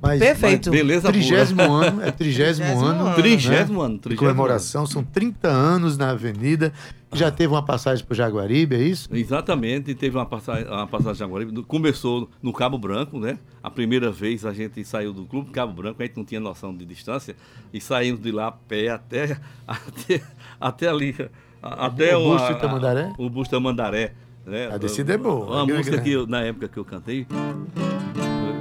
Speaker 2: Mas,
Speaker 3: Perfeito.
Speaker 6: Beleza,
Speaker 2: Trigésimo <laughs> ano, é trigésimo
Speaker 3: Trigésimo
Speaker 2: ano.
Speaker 6: Trigésimo
Speaker 2: né?
Speaker 6: ano,
Speaker 2: De
Speaker 6: trigésimo
Speaker 2: comemoração, são 30 anos na avenida. Já teve uma passagem pro Jaguaribe, é isso?
Speaker 6: Exatamente, teve uma passagem, uma passagem Jaguaribe, começou no Cabo Branco, né? A primeira vez a gente saiu do Clube Cabo Branco, a gente não tinha noção de distância, e saímos de lá a pé até, <laughs> até, até ali, a- até
Speaker 2: O Busto Tamandaré?
Speaker 6: O Busto Tamandaré. Né?
Speaker 2: A descida é boa.
Speaker 6: Uma
Speaker 2: É
Speaker 6: música
Speaker 2: grande.
Speaker 6: que eu, na época que eu cantei,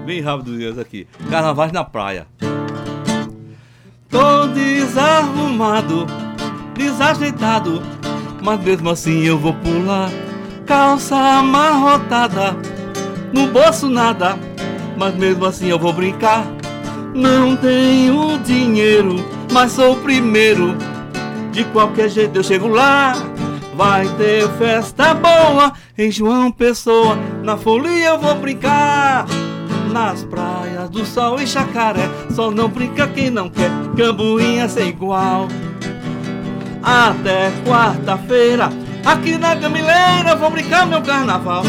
Speaker 6: bem rápido aqui, Carnavais na Praia. Tô desarrumado, desajeitado, mas mesmo assim eu vou pular. Calça amarrotada, no bolso nada, mas mesmo assim eu vou brincar. Não tenho dinheiro, mas sou o primeiro. De qualquer jeito eu chego lá. Vai ter festa boa em João Pessoa. Na folia eu vou brincar. Nas praias do sol e chacaré. Só não brinca quem não quer. Cambuinha sem igual. Até quarta-feira. Aqui na Gamileira vou brincar meu carnaval.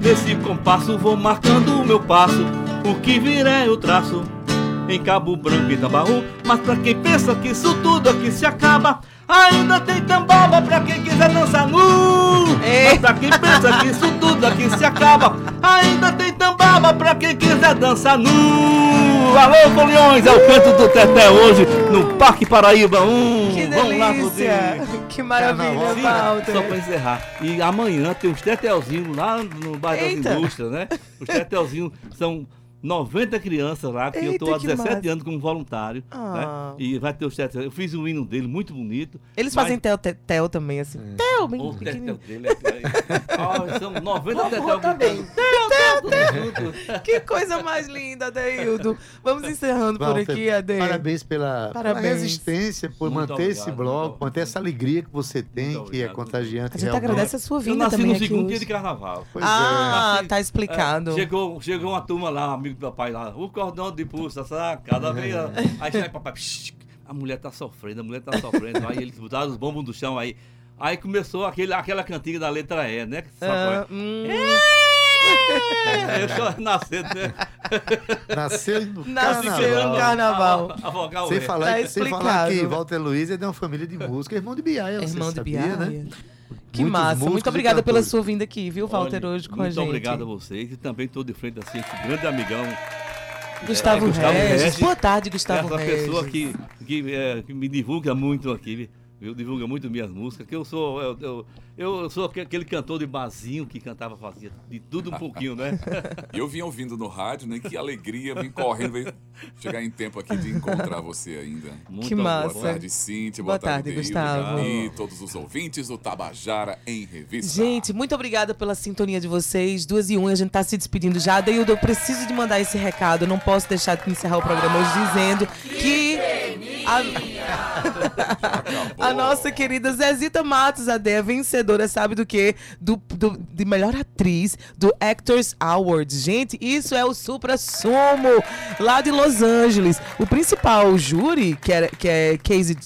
Speaker 6: Nesse compasso vou marcando o meu passo. O que vier eu traço em Cabo Branco e Tambaú. Mas pra quem pensa que isso tudo aqui se acaba, ainda tem tambaba pra quem quiser dançar nu. Mas pra quem pensa que isso tudo aqui se acaba, ainda tem tambaba pra quem quiser dançar nu. Alô, foliões, é o canto do Teté hoje no Parque Paraíba 1.
Speaker 3: Que
Speaker 6: Vamos lá! Rodrigo.
Speaker 3: Que maravilha, Walter.
Speaker 6: Só pra encerrar. E amanhã tem os tetelzinhos lá no bairro
Speaker 3: Eita.
Speaker 6: das indústrias, né? Os tetelzinhos são 90 crianças lá, que eu
Speaker 3: Eita,
Speaker 6: tô há
Speaker 3: que
Speaker 6: 17
Speaker 3: massa.
Speaker 6: anos como voluntário.
Speaker 3: Ah.
Speaker 6: Né? E vai ter os tetel. Eu fiz um hino dele muito bonito.
Speaker 3: Eles
Speaker 6: mas
Speaker 3: fazem tel, tel, também, assim. Tel, bem
Speaker 6: O tetel
Speaker 3: pequenininho.
Speaker 6: dele é. Ah, são 90 tetel.
Speaker 3: também.
Speaker 6: Tel,
Speaker 3: Que coisa mais linda, Adeildo. Vamos encerrando por
Speaker 2: Walter,
Speaker 3: aqui, Ade.
Speaker 2: Parabéns pela, pela
Speaker 3: Parabéns.
Speaker 2: resistência, por
Speaker 6: Muito
Speaker 2: manter esse
Speaker 6: obrigado,
Speaker 2: bloco,
Speaker 6: muito
Speaker 2: manter essa alegria que você tem, que é contagiante.
Speaker 3: A gente
Speaker 2: realmente.
Speaker 3: agradece a sua
Speaker 6: Eu
Speaker 3: vinda
Speaker 6: nasci
Speaker 3: também
Speaker 6: no segundo
Speaker 3: hoje.
Speaker 6: dia de carnaval.
Speaker 2: Pois
Speaker 3: ah,
Speaker 6: é.
Speaker 3: tá explicado.
Speaker 6: É, chegou, chegou uma turma lá, um amigo do papai lá, o cordão de pulsa, sabe? Cada vez. Aí chega papai, psh, a mulher tá sofrendo, a mulher tá sofrendo. Aí eles botaram os bombos do chão aí. Aí começou aquele, aquela cantiga da letra E, né? Que sabe é?
Speaker 3: Ah, hum,
Speaker 6: É, eu só nascendo, né?
Speaker 2: é. Nasceu no
Speaker 3: no carnaval.
Speaker 6: A, a vogal
Speaker 2: Sem
Speaker 6: é.
Speaker 2: falar,
Speaker 3: Tá
Speaker 2: sem falar que Walter Luiz é de uma família de música, irmão de Biaia, você
Speaker 3: Irmão de
Speaker 2: sabia,
Speaker 3: Biaia.
Speaker 2: né?
Speaker 3: Que
Speaker 2: Muitos
Speaker 3: massa. Muito obrigada pela sua vinda aqui, viu, Walter,
Speaker 6: Olha,
Speaker 3: hoje com a
Speaker 6: muito
Speaker 3: gente.
Speaker 6: obrigado a vocês e também estou de frente assim, esse grande amigão.
Speaker 3: Gustavo,
Speaker 6: É, Gustavo
Speaker 3: Regis.
Speaker 6: Regis.
Speaker 3: Boa tarde, Gustavo
Speaker 6: essa
Speaker 3: Regis.
Speaker 6: pessoa que, que, é, que me divulga muito aqui, viu? Divulga muito minhas músicas, que eu sou, eu, eu, eu sou aque- aquele cantor de barzinho que cantava, fazia de tudo um pouquinho, né? <laughs>
Speaker 1: E eu vim ouvindo no rádio, né? Que alegria, vim correndo, chegar em tempo aqui de encontrar você ainda.
Speaker 6: Muito
Speaker 3: Que
Speaker 6: bom.
Speaker 3: massa.
Speaker 1: Boa tarde, Cíntia.
Speaker 3: Boa
Speaker 1: Boa,
Speaker 3: tarde,
Speaker 1: Deildo,
Speaker 3: Gustavo.
Speaker 1: E todos os ouvintes do Tabajara em Revista.
Speaker 3: Gente, muito obrigada pela sintonia de vocês. Duas e um, a gente tá se despedindo já. Deildo, eu preciso de mandar esse recado. Eu não posso deixar de encerrar o programa hoje dizendo que A, <laughs> a nossa querida Zezita Matos, a Dea, vencedora, sabe do quê? Do, do, de melhor atriz do Actors Awards. Gente, isso é o supra-sumo lá de Los Angeles. O principal júri, que, era, que é Casey,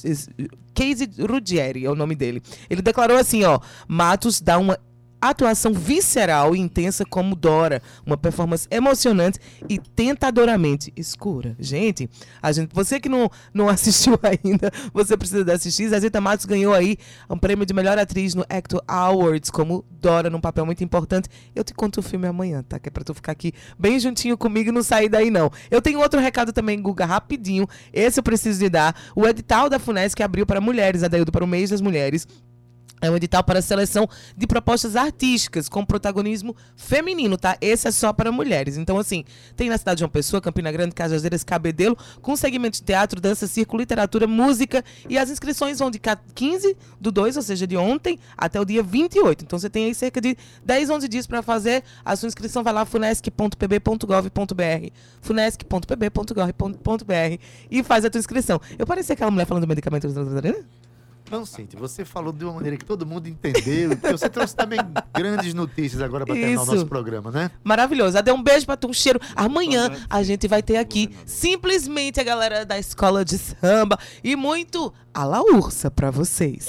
Speaker 3: Casey Ruggieri, é o nome dele. Ele declarou assim, ó, Matos dá uma atuação visceral e intensa como Dora, uma performance emocionante e tentadoramente escura. Gente, a gente, você que não, não <laughs> assistiu ainda, você precisa de assistir. Zezita Matos ganhou aí um prêmio de melhor atriz no Actor Awards como Dora, num papel muito importante. Eu te conto o filme amanhã, tá? Que é pra tu ficar aqui bem juntinho comigo e não sair daí não. Eu tenho outro recado também, Guga, rapidinho. Esse eu preciso de dar. O edital da FUNESC abriu para mulheres, Adaildo, para o mês das mulheres. É um edital para seleção de propostas artísticas com protagonismo feminino, tá? Esse é só para mulheres. Então, assim, tem na cidade de uma pessoa, Campina Grande, Cajazeiras, Cabedelo, com segmento de teatro, dança, circo, literatura, música. E as inscrições vão de 15 do 2, ou seja, de ontem, até o dia 28. Então, você tem aí cerca de 10, 11 dias para fazer a sua inscrição. Vai lá, funesc.pb.gov.br funesc.pb.gov.br e faz a tua inscrição. Eu parecia aquela mulher falando do medicamento.
Speaker 2: Não, Cintia, você falou de uma maneira que todo mundo entendeu. Porque você trouxe também <laughs> grandes notícias agora para terminar o nosso programa, né?
Speaker 3: Maravilhoso. Adê, um beijo pra tu, um cheiro. Amanhã a gente vai ter aqui simplesmente a galera da escola de samba e muito a la ursa pra vocês.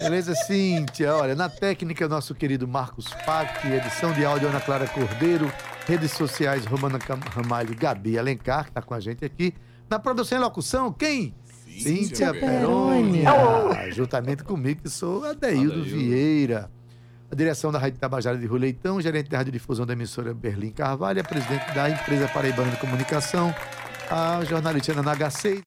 Speaker 2: Beleza, Cíntia? Olha, na técnica, nosso querido Marcos Pac, edição de áudio Ana Clara Cordeiro, redes sociais Romana Ramalho e Gabi Alencar, que tá com a gente aqui. Na produção e locução, quem? Cíntia Perônia. Juntamente comigo, que sou Adeildo Vieira. A direção da Rádio Tabajara de Rua Leitão, gerente da radiodifusão da emissora Berlim Carvalho, a presidente da empresa Paraibana de Comunicação, a jornalista Ana HC.